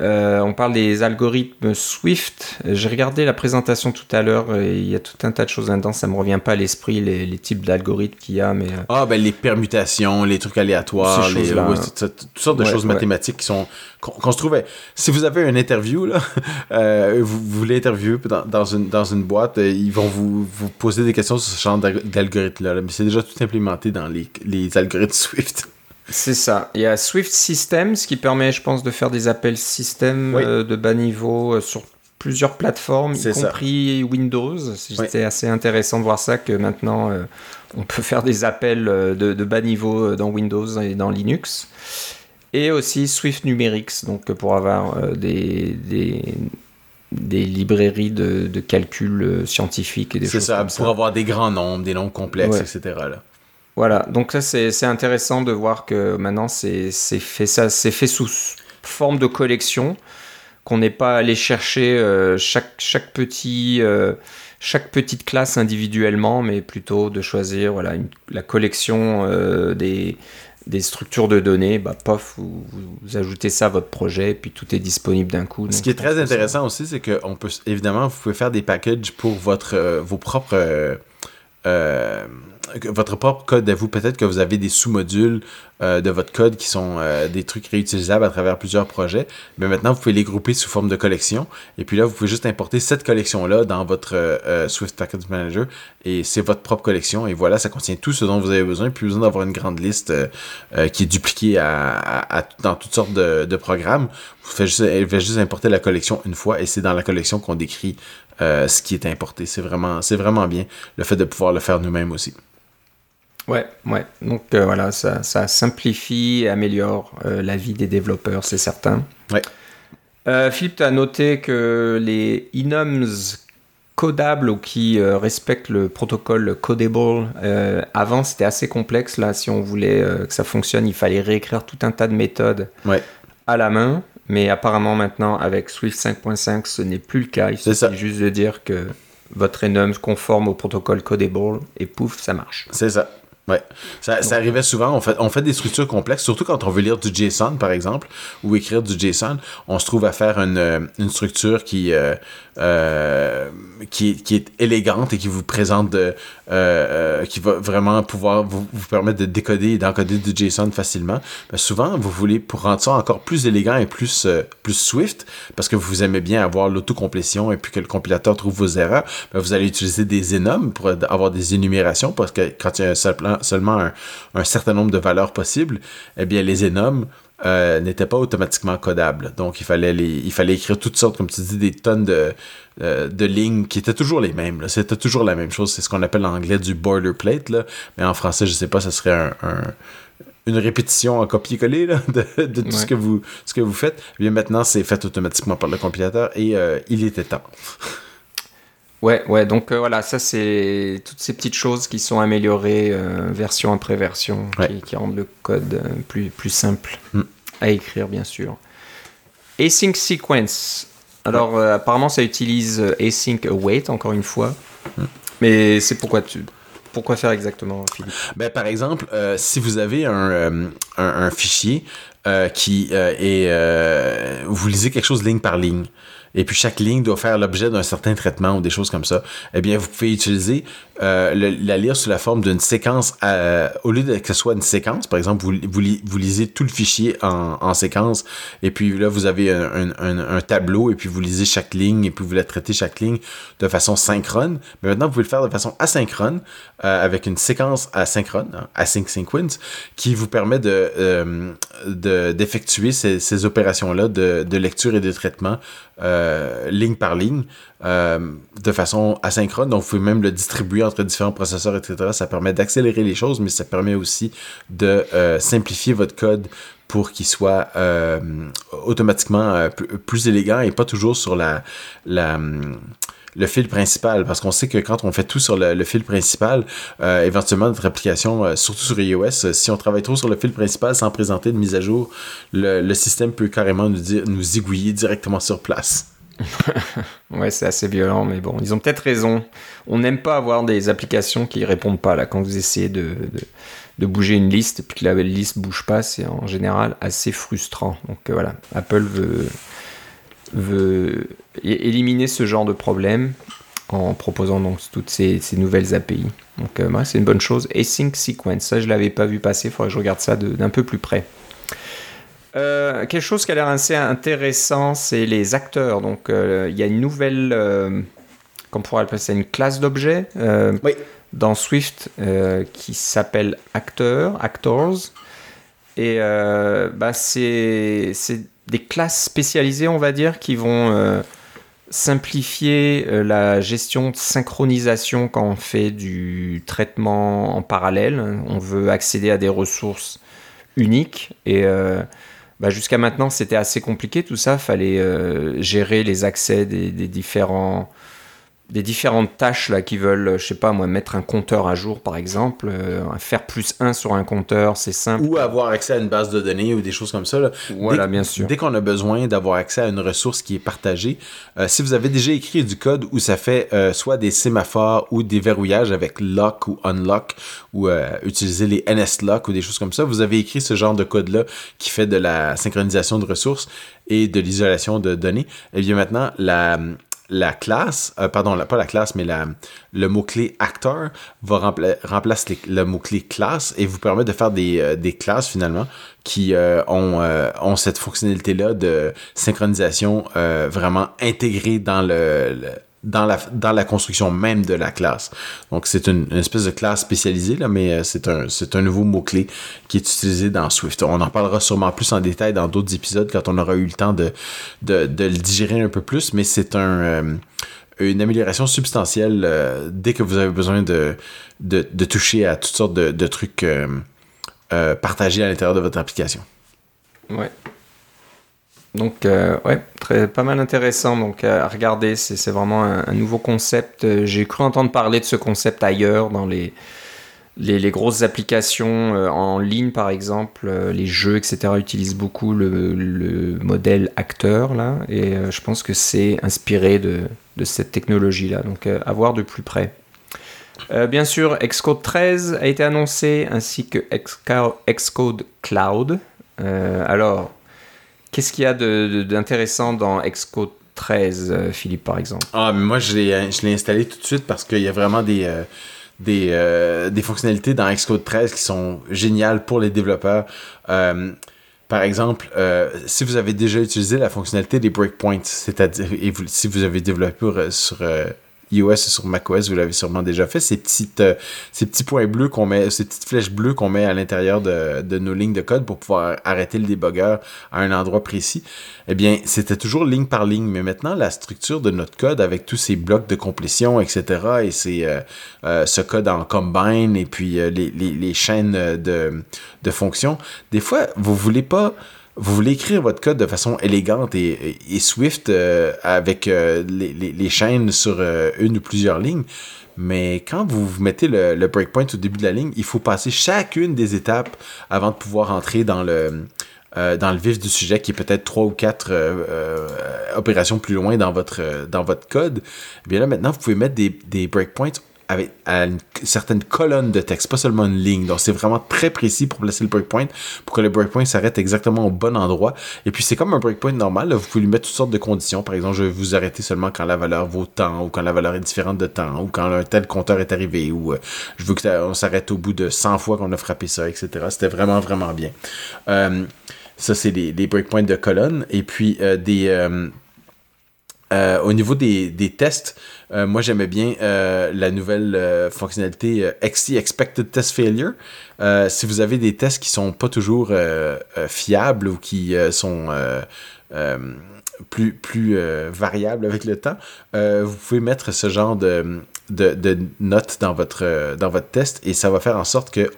Euh, on parle des algorithmes Swift. J'ai regardé la présentation tout à l'heure et il y a tout un tas de choses là-dedans. Ça me revient pas à l'esprit les, types d'algorithmes qu'il y a, mais euh, ah ben les permutations, les trucs aléatoires, les, toutes sortes de choses mathématiques qui sont qu'on se trouvait. Si vous avez une interview là, euh, vous, voulez interviewer dans, une dans une boîte, ils vont vous, vous poser des questions sur ce genre d'algorithme là, mais c'est déjà tout implémenté dans les, les algorithmes Swift. C'est ça. Il y a Swift Systems qui permet, je pense, de faire des appels système euh, de bas niveau euh, sur plusieurs plateformes, y compris Windows. C'était assez intéressant de voir ça, que maintenant euh, on peut faire des appels de, bas niveau dans Windows et dans Linux. Et aussi Swift Numerics, donc pour avoir des, des, librairies de, calcul scientifique et des choses ça, comme ça. Pour avoir des grands nombres, des nombres complexes, etc. Là. Voilà, donc ça c'est intéressant de voir que maintenant c'est fait, ça, fait sous forme de collection, qu'on n'est pas allé chercher euh, chaque, chaque, petit, euh, chaque petite classe individuellement, mais plutôt de choisir voilà, la collection euh, des, des structures de données, bah, pof, vous, ajoutez ça à votre projet, et puis tout est disponible d'un coup. Ce qui est très intéressant aussi, c'est que on peut, évidemment, vous pouvez faire des packages pour votre, vos propres votre propre code à vous. Peut-être que vous avez des sous-modules euh, de votre code qui sont euh, des trucs réutilisables à travers plusieurs projets. Mais maintenant, vous pouvez les grouper sous forme de collection. Et puis là, vous pouvez juste importer cette collection-là dans votre euh, Swift Package Manager. Et c'est votre propre collection. Et voilà, ça contient tout ce dont vous avez besoin. Plus besoin d'avoir une grande liste qui est dupliquée dans toutes sortes de, programmes. Vous faites juste, juste importer la collection une fois. Et c'est dans la collection qu'on décrit ce qui est importé. C'est vraiment, c'est vraiment bien le fait de pouvoir le faire nous-mêmes aussi. Ouais, ouais. Donc euh, voilà, ça, simplifie et améliore euh, la vie des développeurs, c'est certain. Ouais. Euh, Philippe, tu as noté que les enums codables ou qui respectent le protocole Codable, avant c'était assez complexe. Là, si on voulait que ça fonctionne, il fallait réécrire tout un tas de méthodes à la main. Mais apparemment maintenant, avec Swift 5.5, ce n'est plus le cas. Il suffit juste de dire que votre enum conforme au protocole Codable et pouf, ça marche. C'est ça. Ouais, ça, ça, arrivait souvent. On fait, on fait des structures complexes, surtout quand on veut lire du JSON, par exemple, ou écrire du JSON. On se trouve à faire une, euh, une structure qui, euh, euh, qui, est, qui est élégante et qui vous présente de, qui va vraiment pouvoir vous, vous permettre de décoder et d'encoder du JSON facilement. Ben, souvent, vous voulez pour rendre ça encore plus élégant et plus, plus swift, parce que vous aimez bien avoir l'autocomplétion et puis que le compilateur trouve vos erreurs, ben, vous allez utiliser des enums pour avoir des énumérations, parce que quand il y a seulement un, un certain nombre de valeurs possibles, eh bien, les enums euh, n'étaient pas automatiquement codables. Donc, il fallait, il fallait écrire toutes sortes, comme tu dis, des tonnes de, euh, de lignes qui étaient toujours les mêmes. C'était toujours la même chose. C'est ce qu'on appelle en anglais du boilerplate. Là. Mais en français, je sais pas, ce serait un, une répétition en copier-coller de, de tout ce, que vous, ce que vous faites. Et bien maintenant, c'est fait automatiquement par le compilateur et euh, il était temps. Ouais, ouais, donc euh, voilà, ça c'est toutes ces petites choses qui sont améliorées euh, version après version, qui, rendent le code euh, plus, plus simple mm. à écrire, bien sûr. Async sequence. Alors apparemment ça utilise async await, encore une fois. Mm. Mais c'est pourquoi tu... Pourquoi faire exactement, Philippe? Ben, Par exemple, si vous avez un, un, fichier qui est... vous lisez quelque chose ligne par ligne, et puis chaque ligne doit faire l'objet d'un certain traitement ou des choses comme ça, eh bien, vous pouvez utiliser euh, la lire sous la forme d'une séquence, euh, au lieu de que ce soit une séquence, par exemple, vous, vous, lisez tout le fichier en, en, séquence, et puis là, vous avez un, tableau, et puis vous lisez chaque ligne, et puis vous la traitez chaque ligne de façon synchrone. Mais maintenant, vous pouvez le faire de façon asynchrone, euh, avec une séquence asynchrone, hein, async sequence, qui vous permet de d'effectuer ces, opérations-là de, lecture et de traitement ligne par ligne euh, de façon asynchrone. Donc, vous pouvez même le distribuer entre différents processeurs, etc. Ça permet d'accélérer les choses, mais ça permet aussi de euh, simplifier votre code pour qu'il soit euh, automatiquement plus élégant et pas toujours sur la, la le fil principal, parce qu'on sait que quand on fait tout sur le, fil principal, éventuellement notre application, surtout sur iOS, si on travaille trop sur le fil principal sans présenter de mise à jour, le, système peut carrément nous, nous aiguiller directement sur place. ouais, c'est assez violent, mais bon, ils ont peut-être raison. On n'aime pas avoir des applications qui répondent pas là. Quand vous essayez de, de, bouger une liste puis que la liste bouge pas, c'est en général assez frustrant. Donc euh, voilà, Apple veut, veut éliminer ce genre de problème en proposant donc toutes ces, ces nouvelles API. Donc euh, c'est une bonne chose. Async Sequence, ça je l'avais pas vu passer, il faudrait que je regarde ça d'un peu plus près. Euh, quelque chose qui a l'air assez intéressant, c'est les acteurs. Donc, euh, il y a une nouvelle, euh, qu'on pourrait appeler ça, une classe d'objets dans Swift qui s'appelle acteurs, actors. Et bah, c'est des classes spécialisées, on va dire, qui vont simplifier la gestion de synchronisation quand on fait du traitement en parallèle. On veut accéder à des ressources uniques et bah, jusqu'à maintenant, c'était assez compliqué tout ça. Fallait euh, gérer les accès des différents des différentes tâches là qui veulent, je sais pas moi, mettre un compteur à jour par exemple, euh, faire plus 1 sur un compteur, c'est simple. Ou avoir accès à une base de données ou des choses comme ça. Là. Voilà, bien sûr. Dès qu'on a besoin d'avoir accès à une ressource qui est partagée, euh, si vous avez déjà écrit du code où ça fait euh, soit des sémaphores ou des verrouillages avec lock ou unlock ou utiliser les NSLock ou des choses comme ça, vous avez écrit ce genre de code-là qui fait de la synchronisation de ressources et de l'isolation de données. Et eh bien maintenant, la, la classe, euh, pardon, pas la classe, mais le mot-clé actor va remplacer le mot-clé classe et vous permet de faire des, euh, classes finalement qui euh, ont, ont cette fonctionnalité-là de synchronisation vraiment intégrée dans le dans la, dans la construction même de la classe. Donc, c'est une, espèce de classe spécialisée, là, mais euh, c'est un, un nouveau mot-clé qui est utilisé dans Swift. On en parlera sûrement plus en détail dans d'autres épisodes quand on aura eu le temps de, de, de le digérer un peu plus, mais c'est un, euh, une amélioration substantielle euh, dès que vous avez besoin de, de, de, toucher à toutes sortes de, de trucs partagés à l'intérieur de votre application. Ouais, donc, euh, ouais, très, pas mal intéressant donc, à regarder. C'est vraiment un, nouveau concept. Euh, j'ai cru entendre parler de ce concept ailleurs, dans les, les, grosses applications euh, en ligne, par exemple. les jeux, etc., utilisent beaucoup le, modèle acteur, là. Et je pense que c'est inspiré de, de cette technologie-là. Donc, à voir de plus près. bien sûr, Xcode 13 a été annoncé, ainsi que Xcode Cloud. alors, Qu'est-ce qu'il y a d'intéressant dans Xcode 13, Philippe, par exemple? Ah, mais moi, je l'ai installé tout de suite parce qu'il y a vraiment des, des, des, fonctionnalités dans Xcode 13 qui sont géniales pour les développeurs. par exemple, si vous avez déjà utilisé la fonctionnalité des breakpoints, c'est-à-dire si vous avez développé sur iOS sur macOS, vous l'avez sûrement déjà fait, ces, petites, euh, ces petits points bleus qu'on met, ces petites flèches bleues qu'on met à l'intérieur de, nos lignes de code pour pouvoir arrêter le débugger à un endroit précis, eh bien, c'était toujours ligne par ligne. Mais maintenant, la structure de notre code avec tous ces blocs de complétion, etc., et c'est euh, euh, ce code en combine et puis les, chaînes de, de fonctions, des fois, vous voulez pas vous voulez écrire votre code de façon élégante et, swift euh, avec euh, les, chaînes sur euh, une ou plusieurs lignes, mais quand vous mettez le, breakpoint au début de la ligne, il faut passer chacune des étapes avant de pouvoir entrer dans le, dans le vif du sujet, qui est peut-être trois ou quatre opérations plus loin dans votre, dans votre code. Eh bien là, maintenant, vous pouvez mettre des, des breakpoints avec à une certaine colonne de texte, pas seulement une ligne. Donc c'est vraiment très précis pour placer le breakpoint, pour que le breakpoint s'arrête exactement au bon endroit. Et puis c'est comme un breakpoint normal, vous pouvez lui mettre toutes sortes de conditions. Par exemple, je vais vous arrêter seulement quand la valeur vaut tant, ou quand la valeur est différente de temps, ou quand un tel compteur est arrivé, ou euh, je veux qu'on s'arrête au bout de 100 fois qu'on a frappé ça, etc. C'était vraiment, vraiment bien. Euh, ça, c'est des, breakpoints de colonne. Et puis euh, des... au niveau des, des tests, euh, moi, j'aimais bien euh, la nouvelle euh, fonctionnalité XC Expected Test Failure. si vous avez des tests qui sont pas toujours fiables ou qui sont plus, plus variables avec le temps, vous pouvez mettre ce genre de, de, de notes dans votre, dans votre test et ça va faire en sorte que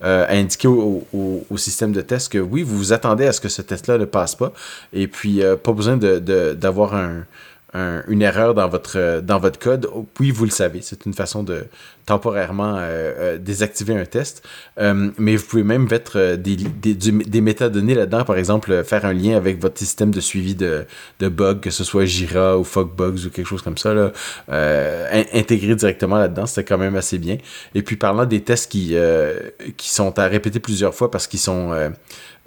indiquer au, au, système de test que oui, vous vous attendez à ce que ce test-là ne passe pas. Et puis, pas besoin d'avoir de, un, une erreur dans votre, code, oui, vous le savez. C'est une façon de temporairement euh, euh, désactiver un test. Euh, mais vous pouvez même mettre des, des, des métadonnées là-dedans, par exemple, faire un lien avec votre système de suivi de, de bugs, que ce soit Jira ou Fogbugs ou quelque chose comme ça, là, intégrer directement là-dedans, c'était quand même assez bien. Et puis parlant des tests qui sont à répéter plusieurs fois parce qu'ils sont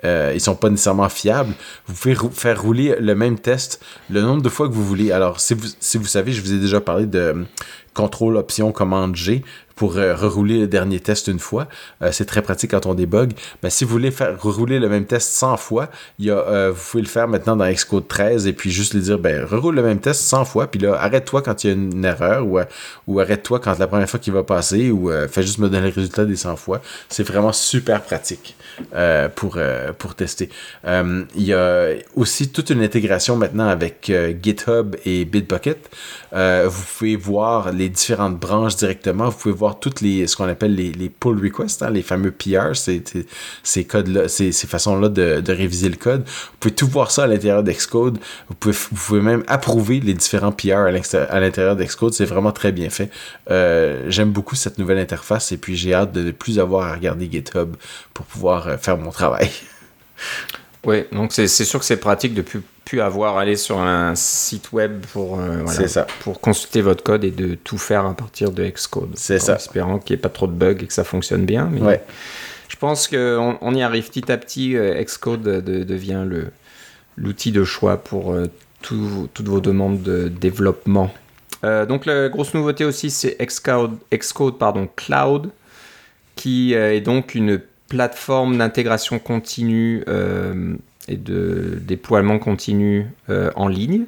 euh, ils sont pas nécessairement fiables. Vous pouvez faire rouler le même test le nombre de fois que vous voulez. Alors, si vous, si vous savez, je vous ai déjà parlé de contrôle option commande G pour euh, rerouler le dernier test une fois. Euh, c'est très pratique quand on débug. Mais si vous voulez faire rerouler le même test 100 fois, y a, euh, vous pouvez le faire maintenant dans Xcode 13 et puis juste lui dire, ben, reroule le même test 100 fois, puis là, arrête-toi quand il y a une erreur ou, ou arrête-toi quand la première fois qu'il va passer ou fais juste me donner le résultat des 100 fois. C'est vraiment super pratique pour, pour tester. il y a aussi toute une intégration maintenant avec GitHub et Bitbucket. Vous pouvez voir les différentes branches directement. Vous pouvez voir toutes les, ce qu'on appelle les, les, pull requests, hein, les fameux PR, ces, ces codes-là, ces, ces façons-là de, de, réviser le code. Vous pouvez tout voir ça à l'intérieur d'Excode. Vous pouvez, vous pouvez même approuver les différents PR à l'intérieur d'Excode. C'est vraiment très bien fait. Euh, J'aime beaucoup cette nouvelle interface et puis j'ai hâte de ne plus avoir à regarder GitHub pour pouvoir euh, faire mon travail. Oui, donc c'est sûr que c'est pratique de plus, plus avoir aller sur un site web pour, euh, pour consulter votre code et de tout faire à partir de Xcode. C'est ça. espérant qu'il n'y ait pas trop de bugs et que ça fonctionne bien. Mais Je pense qu'on on y arrive petit à petit. Euh, Xcode devient l'outil de choix pour euh, toutes vos demandes de développement. donc la grosse nouveauté aussi, c'est Xcode, Xcode pardon, Cloud, qui est donc une plateforme d'intégration continue et de déploiement continu euh, en ligne.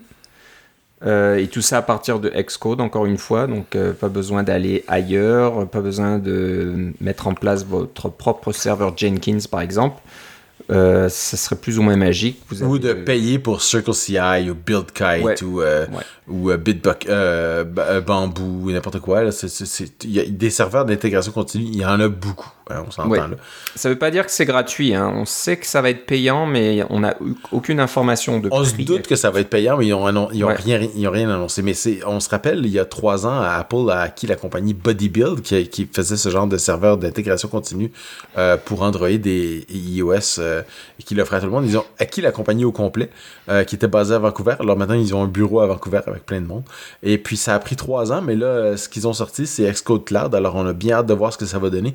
Euh, et tout ça à partir de Xcode, encore une fois. Donc, pas besoin d'aller ailleurs, pas besoin de mettre en place votre propre serveur Jenkins, par exemple. ça serait plus ou moins magique. Vous ou de payer pour CircleCI ou BuildKite ou, ou Bitbuck, Bamboo ou n'importe quoi. Il y a des serveurs d'intégration continue, il y en a beaucoup on s'entend là. Ça veut pas dire que c'est gratuit. Hein. On sait que ça va être payant, mais on n'a aucune information de On se doute que ça va être payant, mais ils n'ont rien, ils ont rien annoncé. Mais on se rappelle, il y a trois ans, Apple a acquis la compagnie Bodybuild qui, qui faisait ce genre de serveur d'intégration continue euh, pour Android et, iOS euh, et qui l'offrait à tout le monde. Ils ont acquis la compagnie au complet euh, qui était basée à Vancouver. Alors maintenant, ils ont un bureau à Vancouver avec plein de monde. Et puis ça a pris trois ans, mais là, ce qu'ils ont sorti, c'est Xcode Cloud. Alors on a bien hâte de voir ce que ça va donner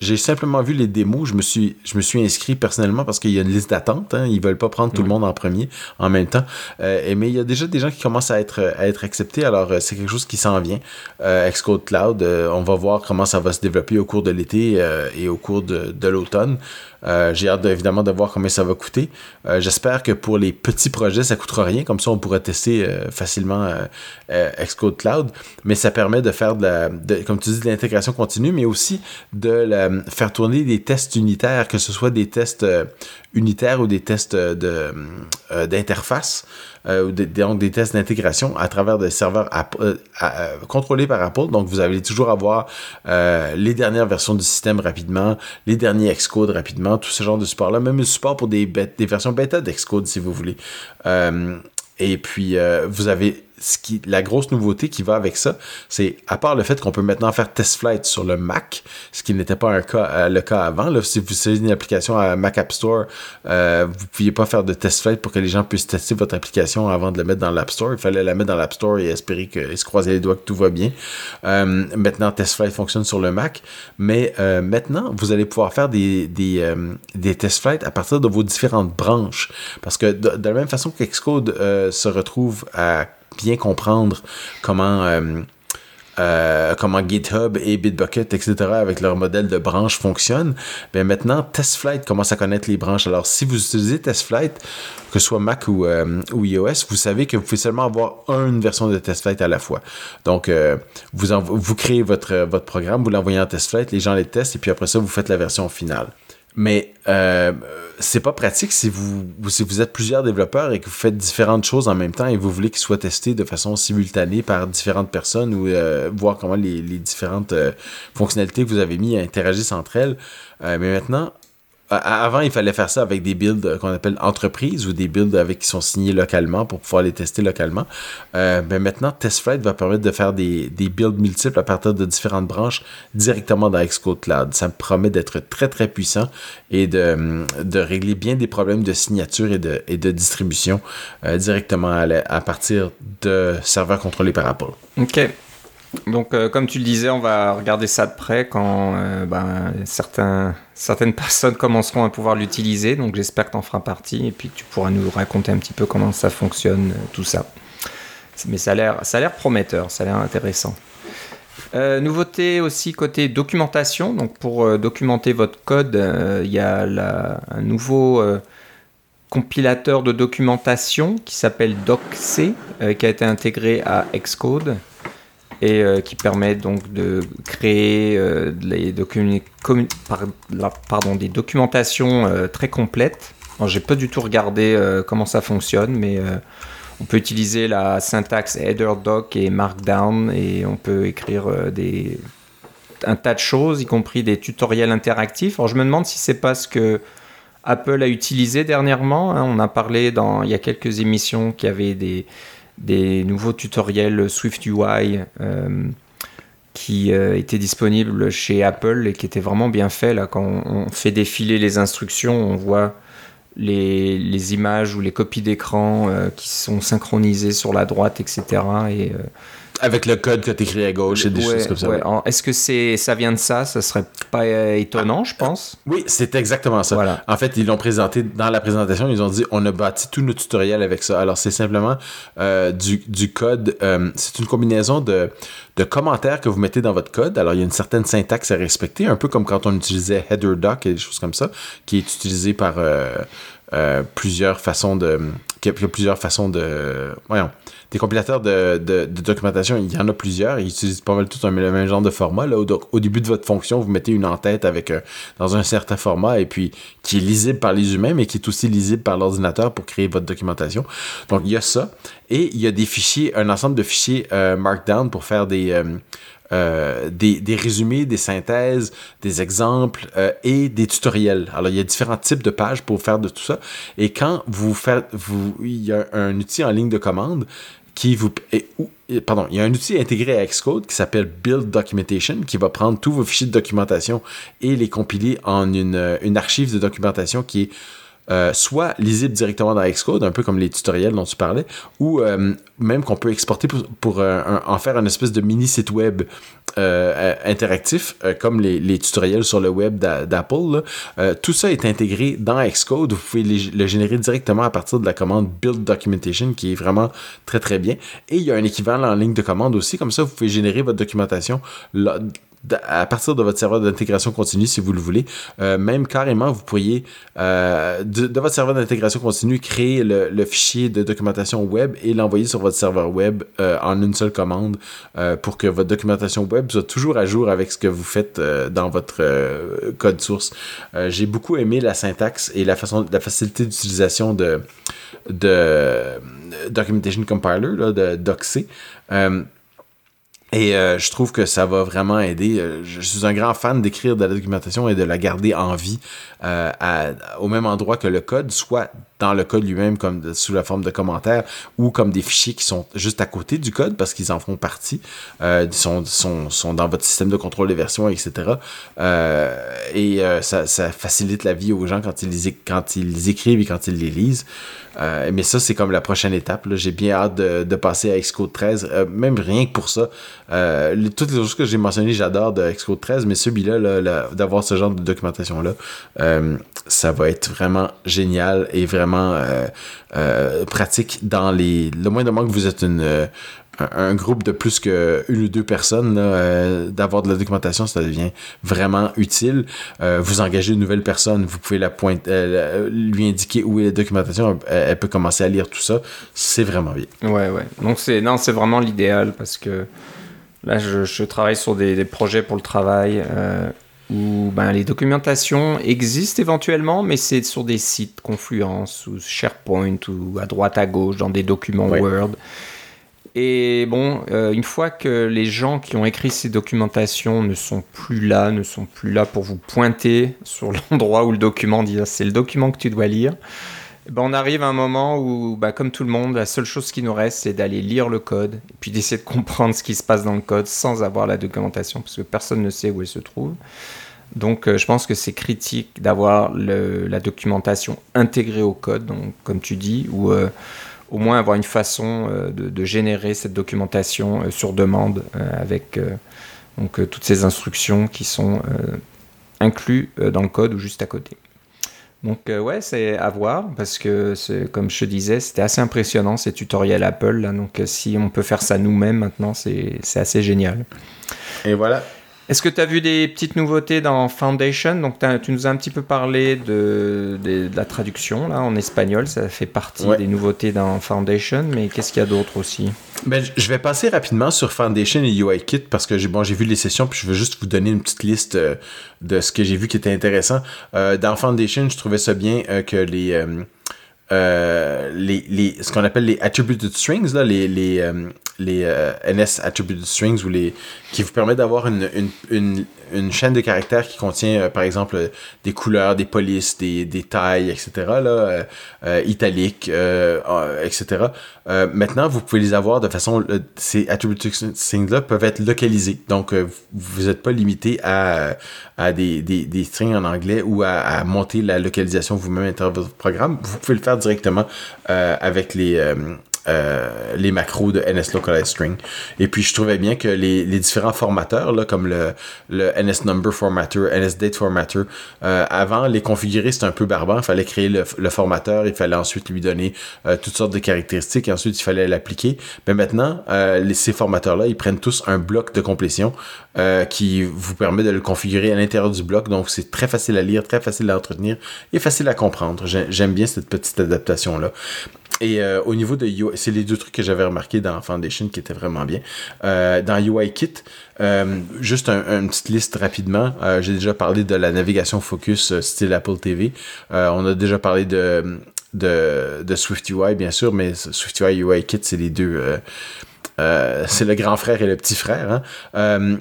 j'ai simplement vu les démos. Je me suis, je me suis inscrit personnellement parce qu'il y a une liste d'attente. Hein. Ils veulent pas prendre tout le monde en premier en même temps. et, mais il y a déjà des gens qui commencent à être, à être acceptés. Alors, c'est quelque chose qui s'en vient. Xcode Cloud, on va voir comment ça va se développer au cours de l'été et au cours de, de l'automne. Euh, j'ai hâte évidemment de voir combien ça va coûter. Euh, j'espère que pour les petits projets, ça coûtera rien. Comme ça, on pourra tester euh, facilement Xcode Cloud. Mais ça permet de faire de la, comme tu dis, de l'intégration continue, mais aussi de faire tourner des tests unitaires, que ce soit des tests unitaires ou des tests d'interface. Euh, des, tests d'intégration à travers des serveurs euh, euh, contrôlés par Apple. Donc, vous allez toujours avoir les dernières versions du système rapidement, les derniers Xcode rapidement, tout ce genre de support-là, même le support pour des, des versions bêta d'Xcode si vous voulez. et puis, vous avez ce qui, la grosse nouveauté qui va avec ça, c'est à part le fait qu'on peut maintenant faire test flight sur le Mac, ce qui n'était pas un cas, euh, le cas avant. Là, si vous utilisez une application à Mac App Store, euh, vous ne pouviez pas faire de test flight pour que les gens puissent tester votre application avant de la mettre dans l'App Store. Il fallait la mettre dans l'App Store et espérer et se croiser les doigts que tout va bien. Euh, maintenant, test flight fonctionne sur le Mac, mais maintenant, vous allez pouvoir faire des, des, des test flight à partir de vos différentes branches. Parce que de, de la même façon qu'Xcode se retrouve à bien comprendre comment, euh, euh, comment GitHub et Bitbucket, etc., avec leur modèle de branche fonctionnent, bien maintenant, TestFlight commence à connaître les branches. Alors, si vous utilisez TestFlight, que ce soit Mac ou, euh, iOS, vous savez que vous pouvez seulement avoir une version de TestFlight à la fois. Donc, vous, vous créez votre, votre programme, vous l'envoyez en TestFlight, les gens les testent, et puis après ça, vous faites la version finale. Mais euh, c'est pas pratique si vous, si vous êtes plusieurs développeurs et que vous faites différentes choses en même temps et vous voulez qu'ils soient testés de façon simultanée par différentes personnes ou euh, voir comment les, les différentes euh, fonctionnalités que vous avez mis interagissent entre elles. Euh, mais maintenant, avant, il fallait faire ça avec des builds euh, qu'on appelle entreprises ou des builds avec qui sont signés localement pour pouvoir les tester localement. Euh, ben maintenant, TestFlight va permettre de faire des, builds multiples à partir de différentes branches directement dans Xcode Cloud. Ça me promet d'être très très puissant et de, régler bien des problèmes de signature et de, et de distribution euh, directement à, à, partir de serveurs contrôlés par Apple. OK. Donc, euh, comme tu le disais, on va regarder ça de près quand euh, ben, certaines personnes commenceront à pouvoir l'utiliser. Donc, j'espère que tu en feras partie et puis que tu pourras nous raconter un petit peu comment ça fonctionne, euh, tout ça. Mais ça a l'air prometteur, ça a l'air intéressant. nouveauté aussi côté documentation. Donc, pour documenter votre code, il y a un nouveau compilateur de documentation qui s'appelle DocC, qui a été intégré à Xcode et euh, qui permet donc de créer euh, les pardon, des documentations euh, très complètes. J'ai pas du tout regardé comment ça fonctionne, mais on peut utiliser la syntaxe header doc et markdown et on peut écrire des, un tas de choses, y compris des tutoriels interactifs. Alors je me demande si c'est pas ce que Apple a utilisé dernièrement. Hein. On a parlé dans, il y a quelques émissions qu'il y avait des, des nouveaux tutoriels Swift UI euh, qui euh, étaient disponibles chez Apple et qui étaient vraiment bien faits. Là, quand on, fait défiler les instructions, on voit les, images ou les copies d'écran euh, qui sont synchronisées sur la droite, etc. Et avec le code que tu écrit à gauche et des choses comme ça. Est-ce que c'est ça vient de ça? Ce serait pas euh, étonnant, je pense. Oui, c'est exactement ça. Voilà. En fait, ils l'ont présenté dans la présentation. Ils ont dit on a bâti tout nos tutoriels avec ça. Alors, c'est simplement euh, du, du, code. Euh, c'est une combinaison de, de commentaires que vous mettez dans votre code. Alors, il y a une certaine syntaxe à respecter, un peu comme quand on utilisait header doc et des choses comme ça, qui est utilisé par plusieurs façons de. Qui a plusieurs façons de. Voyons des compilateurs de, de, documentation, il y en a plusieurs. Ils utilisent pas mal tout un, même genre de format. Là, donc, au début de votre fonction, vous mettez une en-tête avec euh, dans un certain format et puis qui est lisible par les humains, mais qui est aussi lisible par l'ordinateur pour créer votre documentation. Donc, il y a ça. Et il y a des fichiers, un ensemble de fichiers euh, Markdown pour faire des, euh, des, résumés, des synthèses, des exemples euh, et des tutoriels. Alors, il y a différents types de pages pour faire de tout ça. Et quand vous faites, vous, il y a un outil en ligne de commande qui vous, pardon, il y a un outil intégré à Xcode qui s'appelle Build Documentation qui va prendre tous vos fichiers de documentation et les compiler en une, une archive de documentation qui est soit lisible directement dans Xcode, un peu comme les tutoriels dont tu parlais, ou même qu'on peut exporter pour, en faire un espèce de mini site web interactif, comme les, les, tutoriels sur le web d'Apple. tout ça est intégré dans Xcode. Vous pouvez le générer directement à partir de la commande Build Documentation, qui est vraiment très très bien. Et il y a un équivalent en ligne de commande aussi. Comme ça, vous pouvez générer votre documentation à partir de votre serveur d'intégration continue, si vous le voulez. Euh, même carrément, vous pourriez, euh, de, votre serveur d'intégration continue, créer le, fichier de documentation web et l'envoyer sur votre serveur web euh, en une seule commande pour que votre documentation web soit toujours à jour avec ce que vous faites dans votre code source. J'ai beaucoup aimé la syntaxe et la, façon, la facilité d'utilisation de, de Documentation Compiler, là, de DocC. Et euh, je trouve que ça va vraiment aider. Euh, je suis un grand fan d'écrire de la documentation et de la garder en vie euh, au même endroit que le code, soit dans le code lui-même comme sous la forme de commentaires ou comme des fichiers qui sont juste à côté du code parce qu'ils en font partie, euh, sont, sont, sont, dans votre système de contrôle des versions, etc. Euh, et euh, ça, ça, facilite la vie aux gens quand ils, quand ils écrivent et quand ils les lisent. Euh, mais ça, c'est comme la prochaine étape. J'ai bien hâte de, de, passer à Xcode 13, euh, même rien que pour ça. toutes les choses que j'ai mentionnées, j'adore de Xcode 13, mais celui-là, là, d'avoir ce genre de documentation-là, ça va être vraiment génial et vraiment euh, euh, pratique dans les. Le moins de moins que vous êtes une, euh, un groupe de plus qu'une ou deux personnes, d'avoir de la documentation, ça devient vraiment utile. vous engagez une nouvelle personne, vous pouvez la pointer, lui indiquer où est la documentation, elle, peut commencer à lire tout ça. C'est vraiment bien. Ouais, ouais. Donc c'est non, c'est vraiment l'idéal parce que là, je, travaille sur des, projets pour le travail où ben, les documentations existent éventuellement, mais c'est sur des sites Confluence ou SharePoint ou à droite à gauche dans des documents Word. Et bon, euh, une fois que les gens qui ont écrit ces documentations ne sont plus là, ne sont plus là pour vous pointer sur l'endroit où le document dit ah, c'est le document que tu dois lire, ben on arrive à un moment où, bah, comme tout le monde, la seule chose qui nous reste, c'est d'aller lire le code et puis d'essayer de comprendre ce qui se passe dans le code sans avoir la documentation, parce que personne ne sait où elle se trouve. Donc, euh, je pense que c'est critique d'avoir la documentation intégrée au code, donc, comme tu dis, ou euh, au moins avoir une façon euh, de, générer cette documentation sur demande avec donc, toutes ces instructions qui sont incluses dans le code ou juste à côté. Donc ouais, c'est à voir parce que comme je te disais, c'était assez impressionnant ces tutoriels Apple. donc si on peut faire ça nous-mêmes maintenant, c'est assez génial. Et voilà, est-ce que tu as vu des petites nouveautés dans Foundation? Donc, tu nous as un petit peu parlé de, la traduction là, en espagnol. Ça fait partie des nouveautés dans Foundation. Mais qu'est-ce qu'il y a d'autre aussi? Ben, Je vais passer rapidement sur Foundation et UIKit parce que j'ai bon, vu les sessions puis je veux juste vous donner une petite liste euh, de ce que j'ai vu qui était intéressant. Euh, dans Foundation, je trouvais ça bien euh, que les. Les, les, ce qu'on appelle les attributed strings, là, les, les, les euh, NS Attributed Strings ou les, qui vous permet d'avoir une, une, une, une, chaîne de caractères qui contient, euh, par exemple, des couleurs, des polices, des, des tailles, etc., là, euh, italiques, etc. maintenant, vous pouvez les avoir de façon... ces Attributed Strings-là peuvent être localisés. Donc, vous n'êtes pas limité à, à des, des, des, strings en anglais ou à, à monter la localisation vous-même à de votre programme. Vous pouvez le faire directement avec les euh, les macros de NS. Et puis je trouvais bien que les, différents formateurs, là, comme le, le NS euh, avant les configurer c'était un peu barbant. Il fallait créer le, formateur, il fallait ensuite lui donner euh, toutes sortes de caractéristiques et ensuite il fallait l'appliquer. Mais maintenant, ces formateurs-là, ils prennent tous un bloc de complétion qui vous permet de le configurer à l'intérieur du bloc. Donc c'est très facile à lire, très facile à entretenir et facile à comprendre. J'aime bien cette petite adaptation-là. Et euh, au niveau de UI, c'est les deux trucs que j'avais remarqué dans Foundation qui étaient vraiment bien. Euh, dans UIKit, euh, juste une petite liste rapidement. Euh, j'ai déjà parlé de la navigation focus style Apple TV. on a déjà parlé de, de, de SwiftUI, bien sûr, mais SwiftUI et UIKit, c'est les deux. c'est le grand frère et le petit frère. Hein.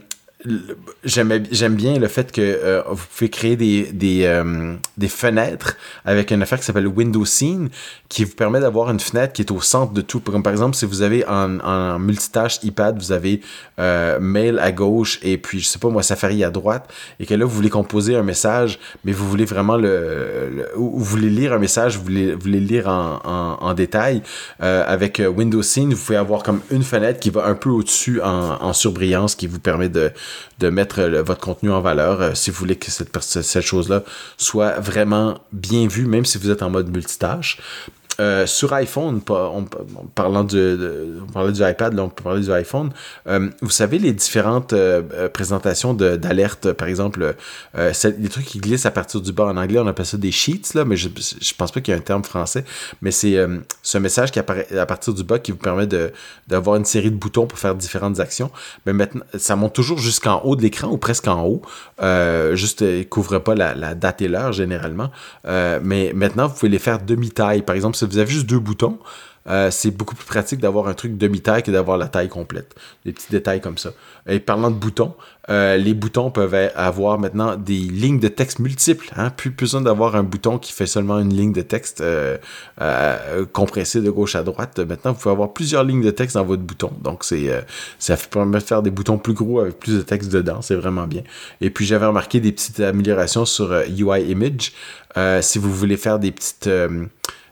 J'aime bien le fait que euh, vous pouvez créer des, des, euh, des, fenêtres avec une affaire qui s'appelle Window Scene qui vous permet d'avoir une fenêtre qui est au centre de tout. Comme par exemple, si vous avez en, en multitâche iPad, vous avez euh, Mail à gauche et puis, je sais pas moi, Safari à droite et que là, vous voulez composer un message, mais vous voulez vraiment le... vous voulez lire un message, vous voulez, vous voulez lire en, en, détail. avec Window Scene, vous pouvez avoir comme une fenêtre qui va un peu au-dessus en, en surbrillance qui vous permet de de mettre votre contenu en valeur euh, si vous voulez que cette, cette chose-là soit vraiment bien vue, même si vous êtes en mode multitâche. Euh, sur iPhone, on, parlant du, on parlait du iPad, là, on peut parler du iPhone. Euh, vous savez, les différentes euh, présentations d'alerte, par exemple, les trucs qui glissent à partir du bas. En anglais, on appelle ça des sheets, là, mais je, je pense pas qu'il y ait un terme français. Mais c'est ce message qui apparaît à partir du bas qui vous permet d'avoir une série de boutons pour faire différentes actions. Mais maintenant, ça monte toujours jusqu'en haut de l'écran ou presque en haut. juste, il couvre pas la, la date et l'heure généralement. mais maintenant, vous pouvez les faire demi-taille. Par exemple, si vous avez juste deux boutons, euh, c'est beaucoup plus pratique d'avoir un truc demi-taille que d'avoir la taille complète. Des petits détails comme ça. Et parlant de boutons, euh, les boutons peuvent avoir maintenant des lignes de texte multiples. Hein? Plus besoin d'avoir un bouton qui fait seulement une ligne de texte euh, compressée de gauche à droite. Maintenant, vous pouvez avoir plusieurs lignes de texte dans votre bouton. Donc, c'est ça permet de faire des boutons plus gros avec plus de texte dedans. C'est vraiment bien. Et puis, j'avais remarqué des petites améliorations sur UI Image. si vous voulez faire des petites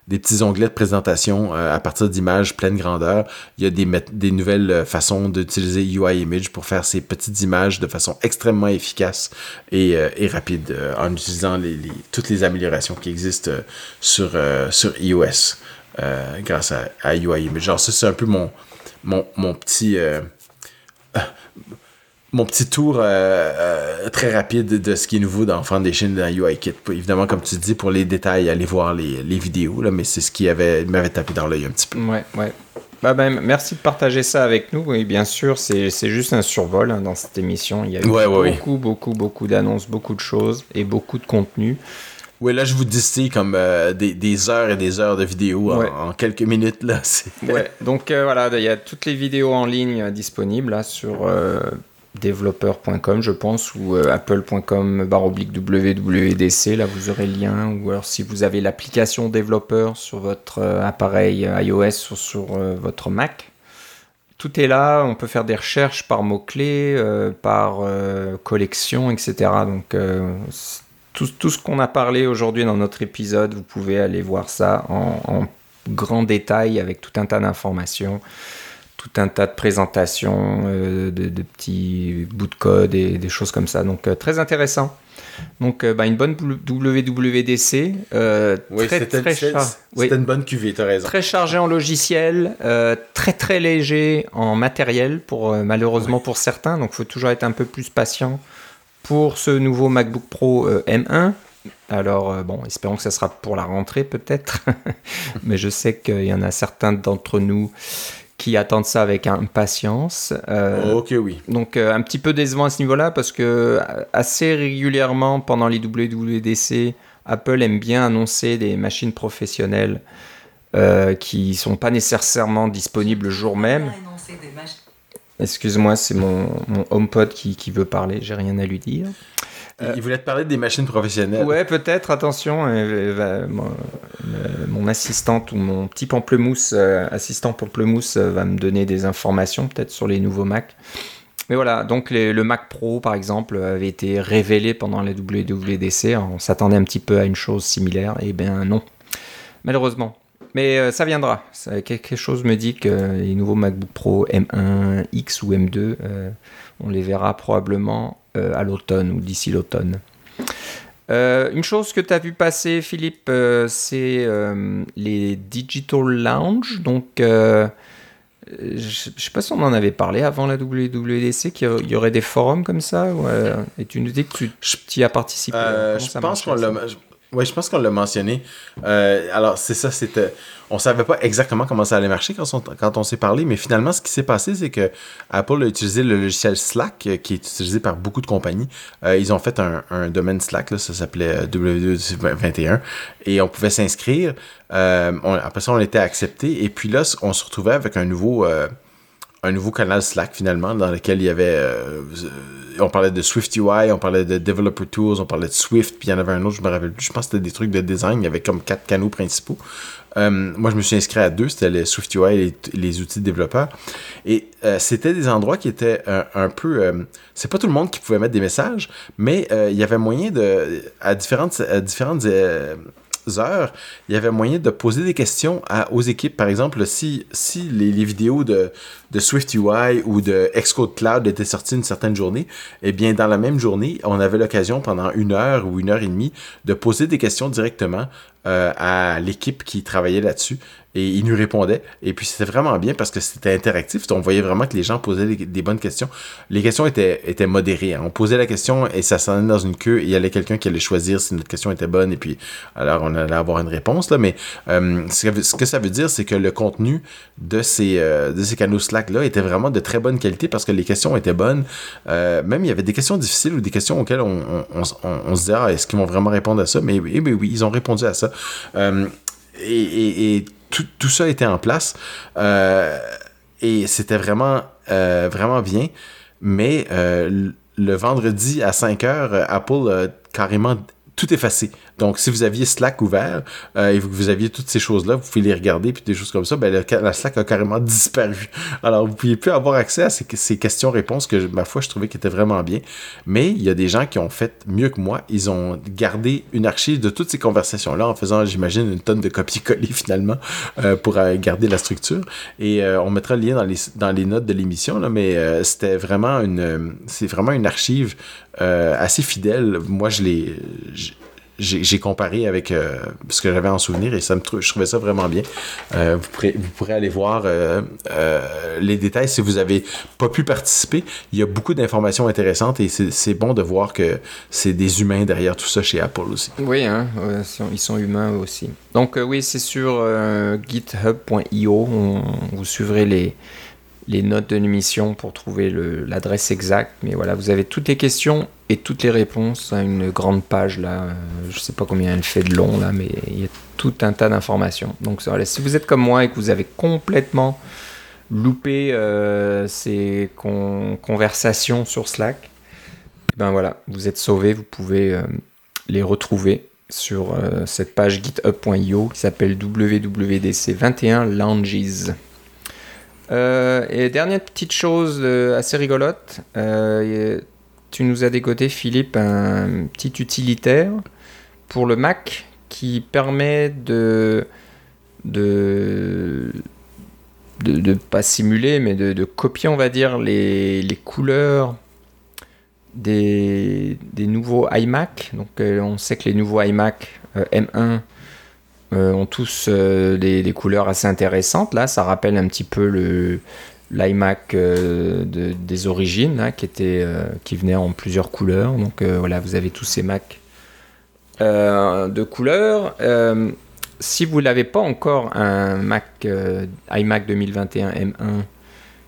des petits onglets de présentation euh, à partir d'images pleine grandeur. Il y a des, nouvelles euh, façons d'utiliser UI Image pour faire ces petites images de façon extrêmement efficace et, euh, rapide en utilisant toutes les améliorations qui existent sur, iOS grâce à, UI Image. Genre ça, c'est un peu mon petit mon petit tour euh, euh, très rapide de ce qui est nouveau dans Foundation dans UIKit. Évidemment, comme tu dis, pour les détails, allez voir les, vidéos, là, mais c'est ce qui avait m'avait tapé dans l'œil un petit peu. Ouais, ouais. Bah ben, merci de partager ça avec nous. Oui, bien sûr, c'est juste un survol hein, dans cette émission. Il y a eu beaucoup, beaucoup, beaucoup d'annonces, beaucoup de choses et beaucoup de contenu. Oui, là, je vous dis comme euh, des, heures et des heures de vidéos en, quelques minutes. Là, ouais, donc voilà, il y a toutes les vidéos en ligne disponibles là, sur développeur.com, je pense, ou euh, apple.com baroblique WWDC. Là, vous aurez le lien. Ou alors, si vous avez l'application développeur sur votre euh, appareil euh, iOS ou sur votre Mac, tout est là. On peut faire des recherches par mots-clés, par collection, etc. Donc, tout, tout, ce qu'on a parlé aujourd'hui dans notre épisode, vous pouvez aller voir ça en, en grand détail avec tout un tas d'informations tout un tas de présentations, euh, de, petits bouts de code et des choses comme ça. Donc euh, très intéressant. Donc euh, bah, une bonne WWDC. oui, c'était une bonne cuvée, tu as raison. Très chargé en logiciel, très très léger en matériel, pour, malheureusement pour certains. Donc il faut toujours être un peu plus patient pour ce nouveau MacBook Pro M1. Alors, bon, espérons que ça sera pour la rentrée peut-être. Mais je sais qu'il y en a certains d'entre nous qui attendent ça avec impatience. Euh, ok, oui. Donc euh, un petit peu décevant à ce niveau-là parce que euh, assez régulièrement pendant les WWDC, Apple aime bien annoncer des machines professionnelles qui sont pas nécessairement disponibles le jour même. Excuse-moi, c'est mon, mon HomePod qui, qui veut parler, j'ai rien à lui dire. Euh, il voulait te parler des machines professionnelles. Ouais, peut-être, attention. Euh, mon, assistante ou mon petit pamplemousse, euh, assistant pamplemousse, va me donner des informations peut-être sur les nouveaux Mac. Mais voilà, donc le Mac Pro, par exemple, avait été révélé pendant la WWDC. On s'attendait un petit peu à une chose similaire. Et eh bien non, malheureusement. Mais ça viendra. quelque chose me dit que les nouveaux MacBook Pro M1, X ou M2, on les verra probablement euh, à l'automne ou d'ici l'automne. Euh, une chose que tu as vu passer, Philippe, euh, c'est les Digital Lounge. Donc, je ne sais pas si on en avait parlé avant la WWDC, qu'il y aurait des forums comme ça. et tu nous dis que tu y as participé? je pense qu'on l'a. Oui, je pense qu'on l'a mentionné. Euh, alors, c'est ça, c'était. On savait pas exactement comment ça allait marcher quand on, s'est parlé, mais finalement, ce qui s'est passé, c'est que Apple a utilisé le logiciel Slack, euh, qui est utilisé par beaucoup de compagnies. Euh, ils ont fait un, un domaine Slack, là, ça s'appelait W21, et on pouvait s'inscrire. après ça, on était accepté, et puis là, on se retrouvait avec un nouveau un nouveau canal Slack finalement dans lequel il y avait on parlait de Swift UI, on parlait de Developer Tools, on parlait de Swift, puis il y en avait un autre, je me rappelle plus. Je pense que c'était des trucs de design. Il y avait comme quatre canaux principaux. Euh, moi, je me suis inscrit à deux. C'était les Swift UI et les, outils de développeurs. Et euh, c'était des endroits qui étaient un, peu. c'est pas tout le monde qui pouvait mettre des messages, mais il y avait moyen de. À différentes, différentes heures, il y avait moyen de poser des questions aux équipes. Par exemple, si, si les vidéos de, de Swift UI ou de Xcode Cloud étaient sorties une certaine journée, eh bien, dans la même journée, on avait l'occasion pendant une heure ou une heure et demie de poser des questions directement euh, à l'équipe qui travaillait là-dessus et ils nous répondaient. Et puis c'était vraiment bien parce que c'était interactif. On voyait vraiment que les gens posaient des, bonnes questions. Les questions étaient, étaient modérées. Hein. On posait la question et ça s'en allait dans une queue et il y avait quelqu'un qui allait choisir si notre question était bonne et puis alors on allait avoir une réponse. Là. Mais euh, ce, que, ça veut dire, c'est que le contenu de ces, euh, de ces canaux Slack-là était vraiment de très bonne qualité parce que les questions étaient bonnes. Euh, même il y avait des questions difficiles ou des questions auxquelles on, se disait, ah, est-ce qu'ils vont vraiment répondre à ça? Mais, mais, oui, ils ont répondu à ça. et, et tout, ça était en place. Euh, et c'était vraiment, euh, vraiment bien. Mais euh, le vendredi à 5 heures, Apple a carrément tout effacé. Donc, si vous aviez Slack ouvert euh, et que vous aviez toutes ces choses-là, vous pouvez les regarder puis des choses comme ça, ben, la Slack a carrément disparu. Alors, vous ne pouviez plus avoir accès à ces, questions-réponses que, ma foi, je trouvais qui vraiment bien. Mais il y a des gens qui ont fait mieux que moi. Ils ont gardé une archive de toutes ces conversations-là en faisant, j'imagine, une tonne de copier-coller finalement euh, pour euh, garder la structure. Et on mettra le lien dans les, dans les notes de l'émission, mais c'était vraiment une, c'est vraiment une archive assez fidèle. Moi, je l'ai j'ai comparé avec euh, ce que j'avais en souvenir et ça me je trouvais ça vraiment bien. Euh, vous, pourrez, vous, pourrez, aller voir euh, les détails si vous n'avez pas pu participer. Il y a beaucoup d'informations intéressantes et c'est bon de voir que c'est des humains derrière tout ça chez Apple aussi. Oui, hein, ils sont humains aussi. Donc oui, c'est sur github.io. Vous suivrez les, les notes de l'émission pour trouver l'adresse exacte. Mais voilà, vous avez toutes les questions et toutes les réponses à une grande page là. Euh, je sais pas combien elle fait de long là, mais il y a tout un tas d'informations. Donc voilà, si vous êtes comme moi et que vous avez complètement loupé euh, ces conversations sur Slack, ben voilà, vous êtes sauvé, vous pouvez euh, les retrouver sur cette page github.io qui s'appelle WWDC21 Lounges. Euh, et dernière petite chose euh, assez rigolote, euh, tu nous as décoté, Philippe, un petit utilitaire pour le Mac qui permet de de pas simuler, mais de, copier, on va dire, les, couleurs des, des, nouveaux iMac. Donc, on sait que les nouveaux iMac M1 euh, ont tous euh, des, couleurs assez intéressantes. Là, ça rappelle un petit peu le l'iMac euh, des origines, qui, était, qui venait en plusieurs couleurs. Donc voilà, vous avez tous ces Macs de couleurs. si vous n'avez pas encore un Mac iMac 2021 M1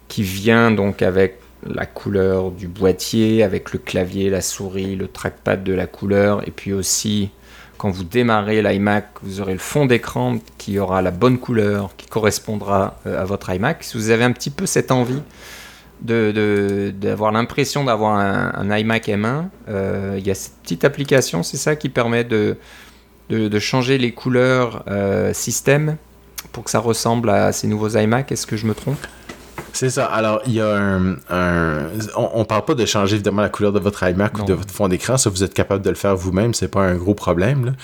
qui vient donc avec la couleur du boîtier, avec le clavier, la souris, le trackpad de la couleur, et puis aussi quand vous démarrez l'iMac, vous aurez le fond d'écran qui aura la bonne couleur, qui correspondra euh, à votre iMac. Si vous avez un petit peu cette envie d'avoir l'impression d'avoir un, iMac M1, euh, il y a cette petite application, c'est ça qui permet de, changer les couleurs euh, système pour que ça ressemble à ces nouveaux iMac. Est-ce que je me trompe? C'est ça. Alors, il y a un. on, ne parle pas de changer évidemment la couleur de votre iMac ou de votre fond d'écran. Ça, vous êtes capable de le faire vous-même. C'est pas un gros problème.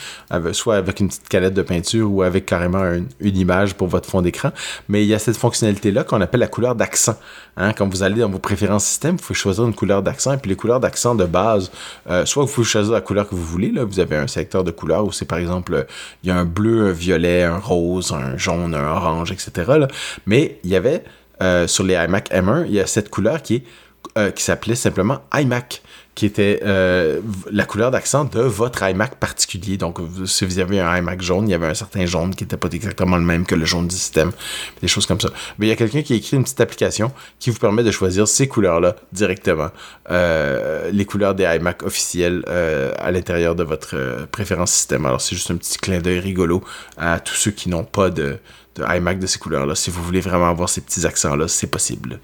soit avec une petite calette de peinture ou avec carrément une image pour votre fond d'écran. Mais il y a cette fonctionnalité-là qu'on appelle la couleur d'accent. Hein, quand vous allez dans vos préférences système, vous pouvez choisir une couleur d'accent. Et puis les couleurs d'accent de base, euh, soit vous pouvez choisir la couleur que vous voulez. Là. Vous avez un secteur de couleurs où c'est par exemple, il y a un bleu, un violet, un rose, un jaune, un orange, etc. Mais il y avait euh, sur les iMac M1, il y a cette couleur qui est euh, qui s'appelait simplement iMac, qui était euh, la couleur d'accent de votre iMac particulier. Donc, si vous avez un iMac jaune, il y avait un certain jaune qui n'était pas exactement le même que le jaune du système, des choses comme ça. Mais il y a quelqu'un qui a écrit une petite application qui vous permet de choisir ces couleurs-là directement, les couleurs des iMac officiels à l'intérieur de votre préférence système. Alors, c'est juste un petit clin d'œil rigolo à tous ceux qui n'ont pas de, de iMac de ces couleurs-là. Si vous voulez vraiment avoir ces petits accents-là, c'est possible.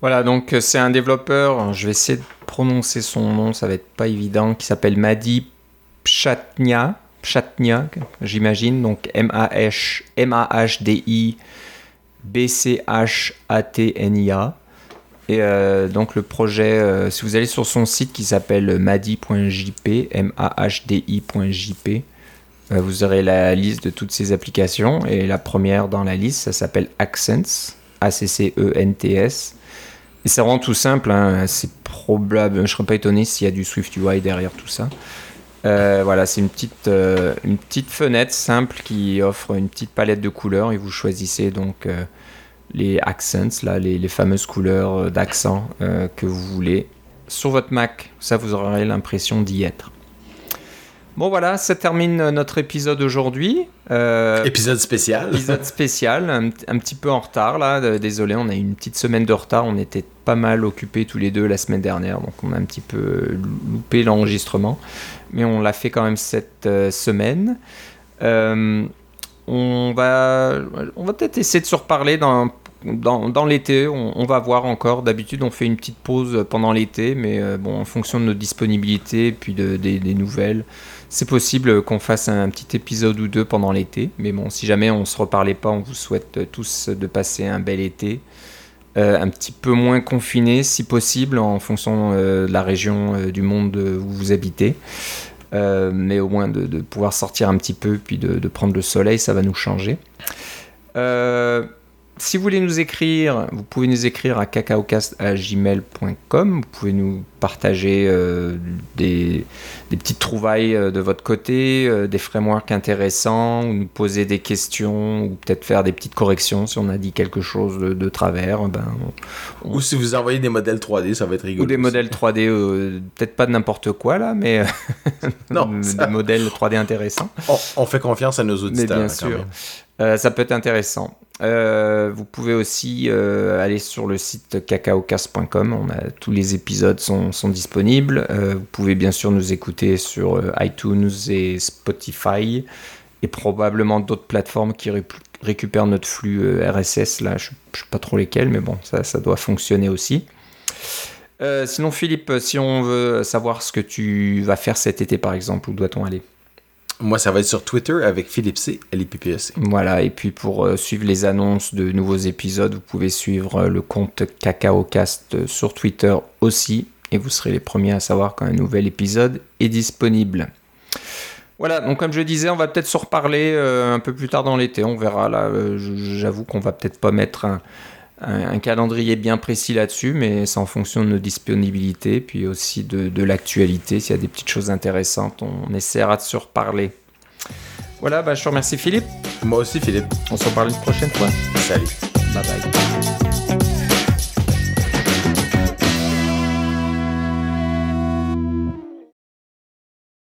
Voilà, donc c'est un développeur, je vais essayer de prononcer son nom, ça va être pas évident, qui s'appelle Madi Pchatnia, Pchatnia, j'imagine, donc M-A-H-D-I B-C-H-A-T-N-I-A. Et euh, donc le projet, euh, si vous allez sur son site qui s'appelle madi.jp, M-A-H-D-I.jp, euh, vous aurez la liste de toutes ces applications. Et la première dans la liste, ça s'appelle Accents, A-C-C-E-N-T-S. Et c'est vraiment tout simple, hein. c'est probable, je ne serais pas étonné s'il y a du Swift UI derrière tout ça. voilà, c'est une petite, une petite fenêtre simple qui offre une petite palette de couleurs et vous choisissez donc les accents, là, les, fameuses couleurs euh, d'accent euh, que vous voulez sur votre Mac. Ça, vous aurez l'impression d'y être. Bon voilà, ça termine notre épisode aujourd'hui. Euh, épisode spécial. Épisode spécial, un, petit peu en retard là. Désolé, on a eu une petite semaine de retard. On était pas mal occupés tous les deux la semaine dernière, donc on a un petit peu loupé l'enregistrement. Mais on l'a fait quand même cette semaine. on va, on va peut-être essayer de se reparler dans dans, l'été, on, va voir encore. D'habitude, on fait une petite pause pendant l'été, mais euh, bon, en fonction de nos disponibilités puis de, des, nouvelles, c'est possible qu'on fasse un, petit épisode ou deux pendant l'été. Mais bon, si jamais on se reparlait pas, on vous souhaite tous de passer un bel été. Euh, un petit peu moins confiné si possible en fonction euh, de la région du monde où vous habitez. mais au moins de, pouvoir sortir un petit peu puis de, de, prendre le soleil, ça va nous changer. Si vous voulez nous écrire, vous pouvez nous écrire à cacaocast.gmail.com. Vous pouvez nous partager euh, des, petites trouvailles euh, de votre côté, euh, des frameworks intéressants, ou nous poser des questions, ou peut-être faire des petites corrections si on a dit quelque chose de, travers. Ben, Ou si vous envoyez des modèles 3D, ça va être rigolo. Ou des modèles 3D, peut-être pas de n'importe quoi là, mais non, des modèles 3D intéressants. On, fait confiance à nos auditeurs. Mais bien sûr. Ça peut être intéressant. Euh, vous pouvez aussi euh, aller sur le site cacaocast.com. On a, tous les épisodes sont, disponibles. Euh, vous pouvez bien sûr nous écouter sur iTunes et Spotify et probablement d'autres plateformes qui récupèrent notre flux RSS. Là, je ne sais pas trop lesquelles, mais bon, ça, ça doit fonctionner aussi. sinon, Philippe, si on veut savoir ce que tu vas faire cet été, par exemple, où doit-on aller? Moi, ça va être sur Twitter avec Philippe C, LIPPEC. Voilà, et puis pour euh, suivre les annonces de nouveaux épisodes, vous pouvez suivre euh, le compte CacaoCast euh, sur Twitter aussi, et vous serez les premiers à savoir quand un nouvel épisode est disponible. Voilà, donc comme je disais, on va peut-être se reparler un peu plus tard dans l'été, on verra là. J'avoue qu'on va peut-être pas mettre un, calendrier bien précis là-dessus, mais c'est en fonction de nos disponibilités, puis aussi de, l'actualité. S'il y a des petites choses intéressantes, on, essaiera de se reparler. Voilà, bah, je te remercie Philippe. Moi aussi Philippe. On se reparle une prochaine fois. Salut. Bye bye.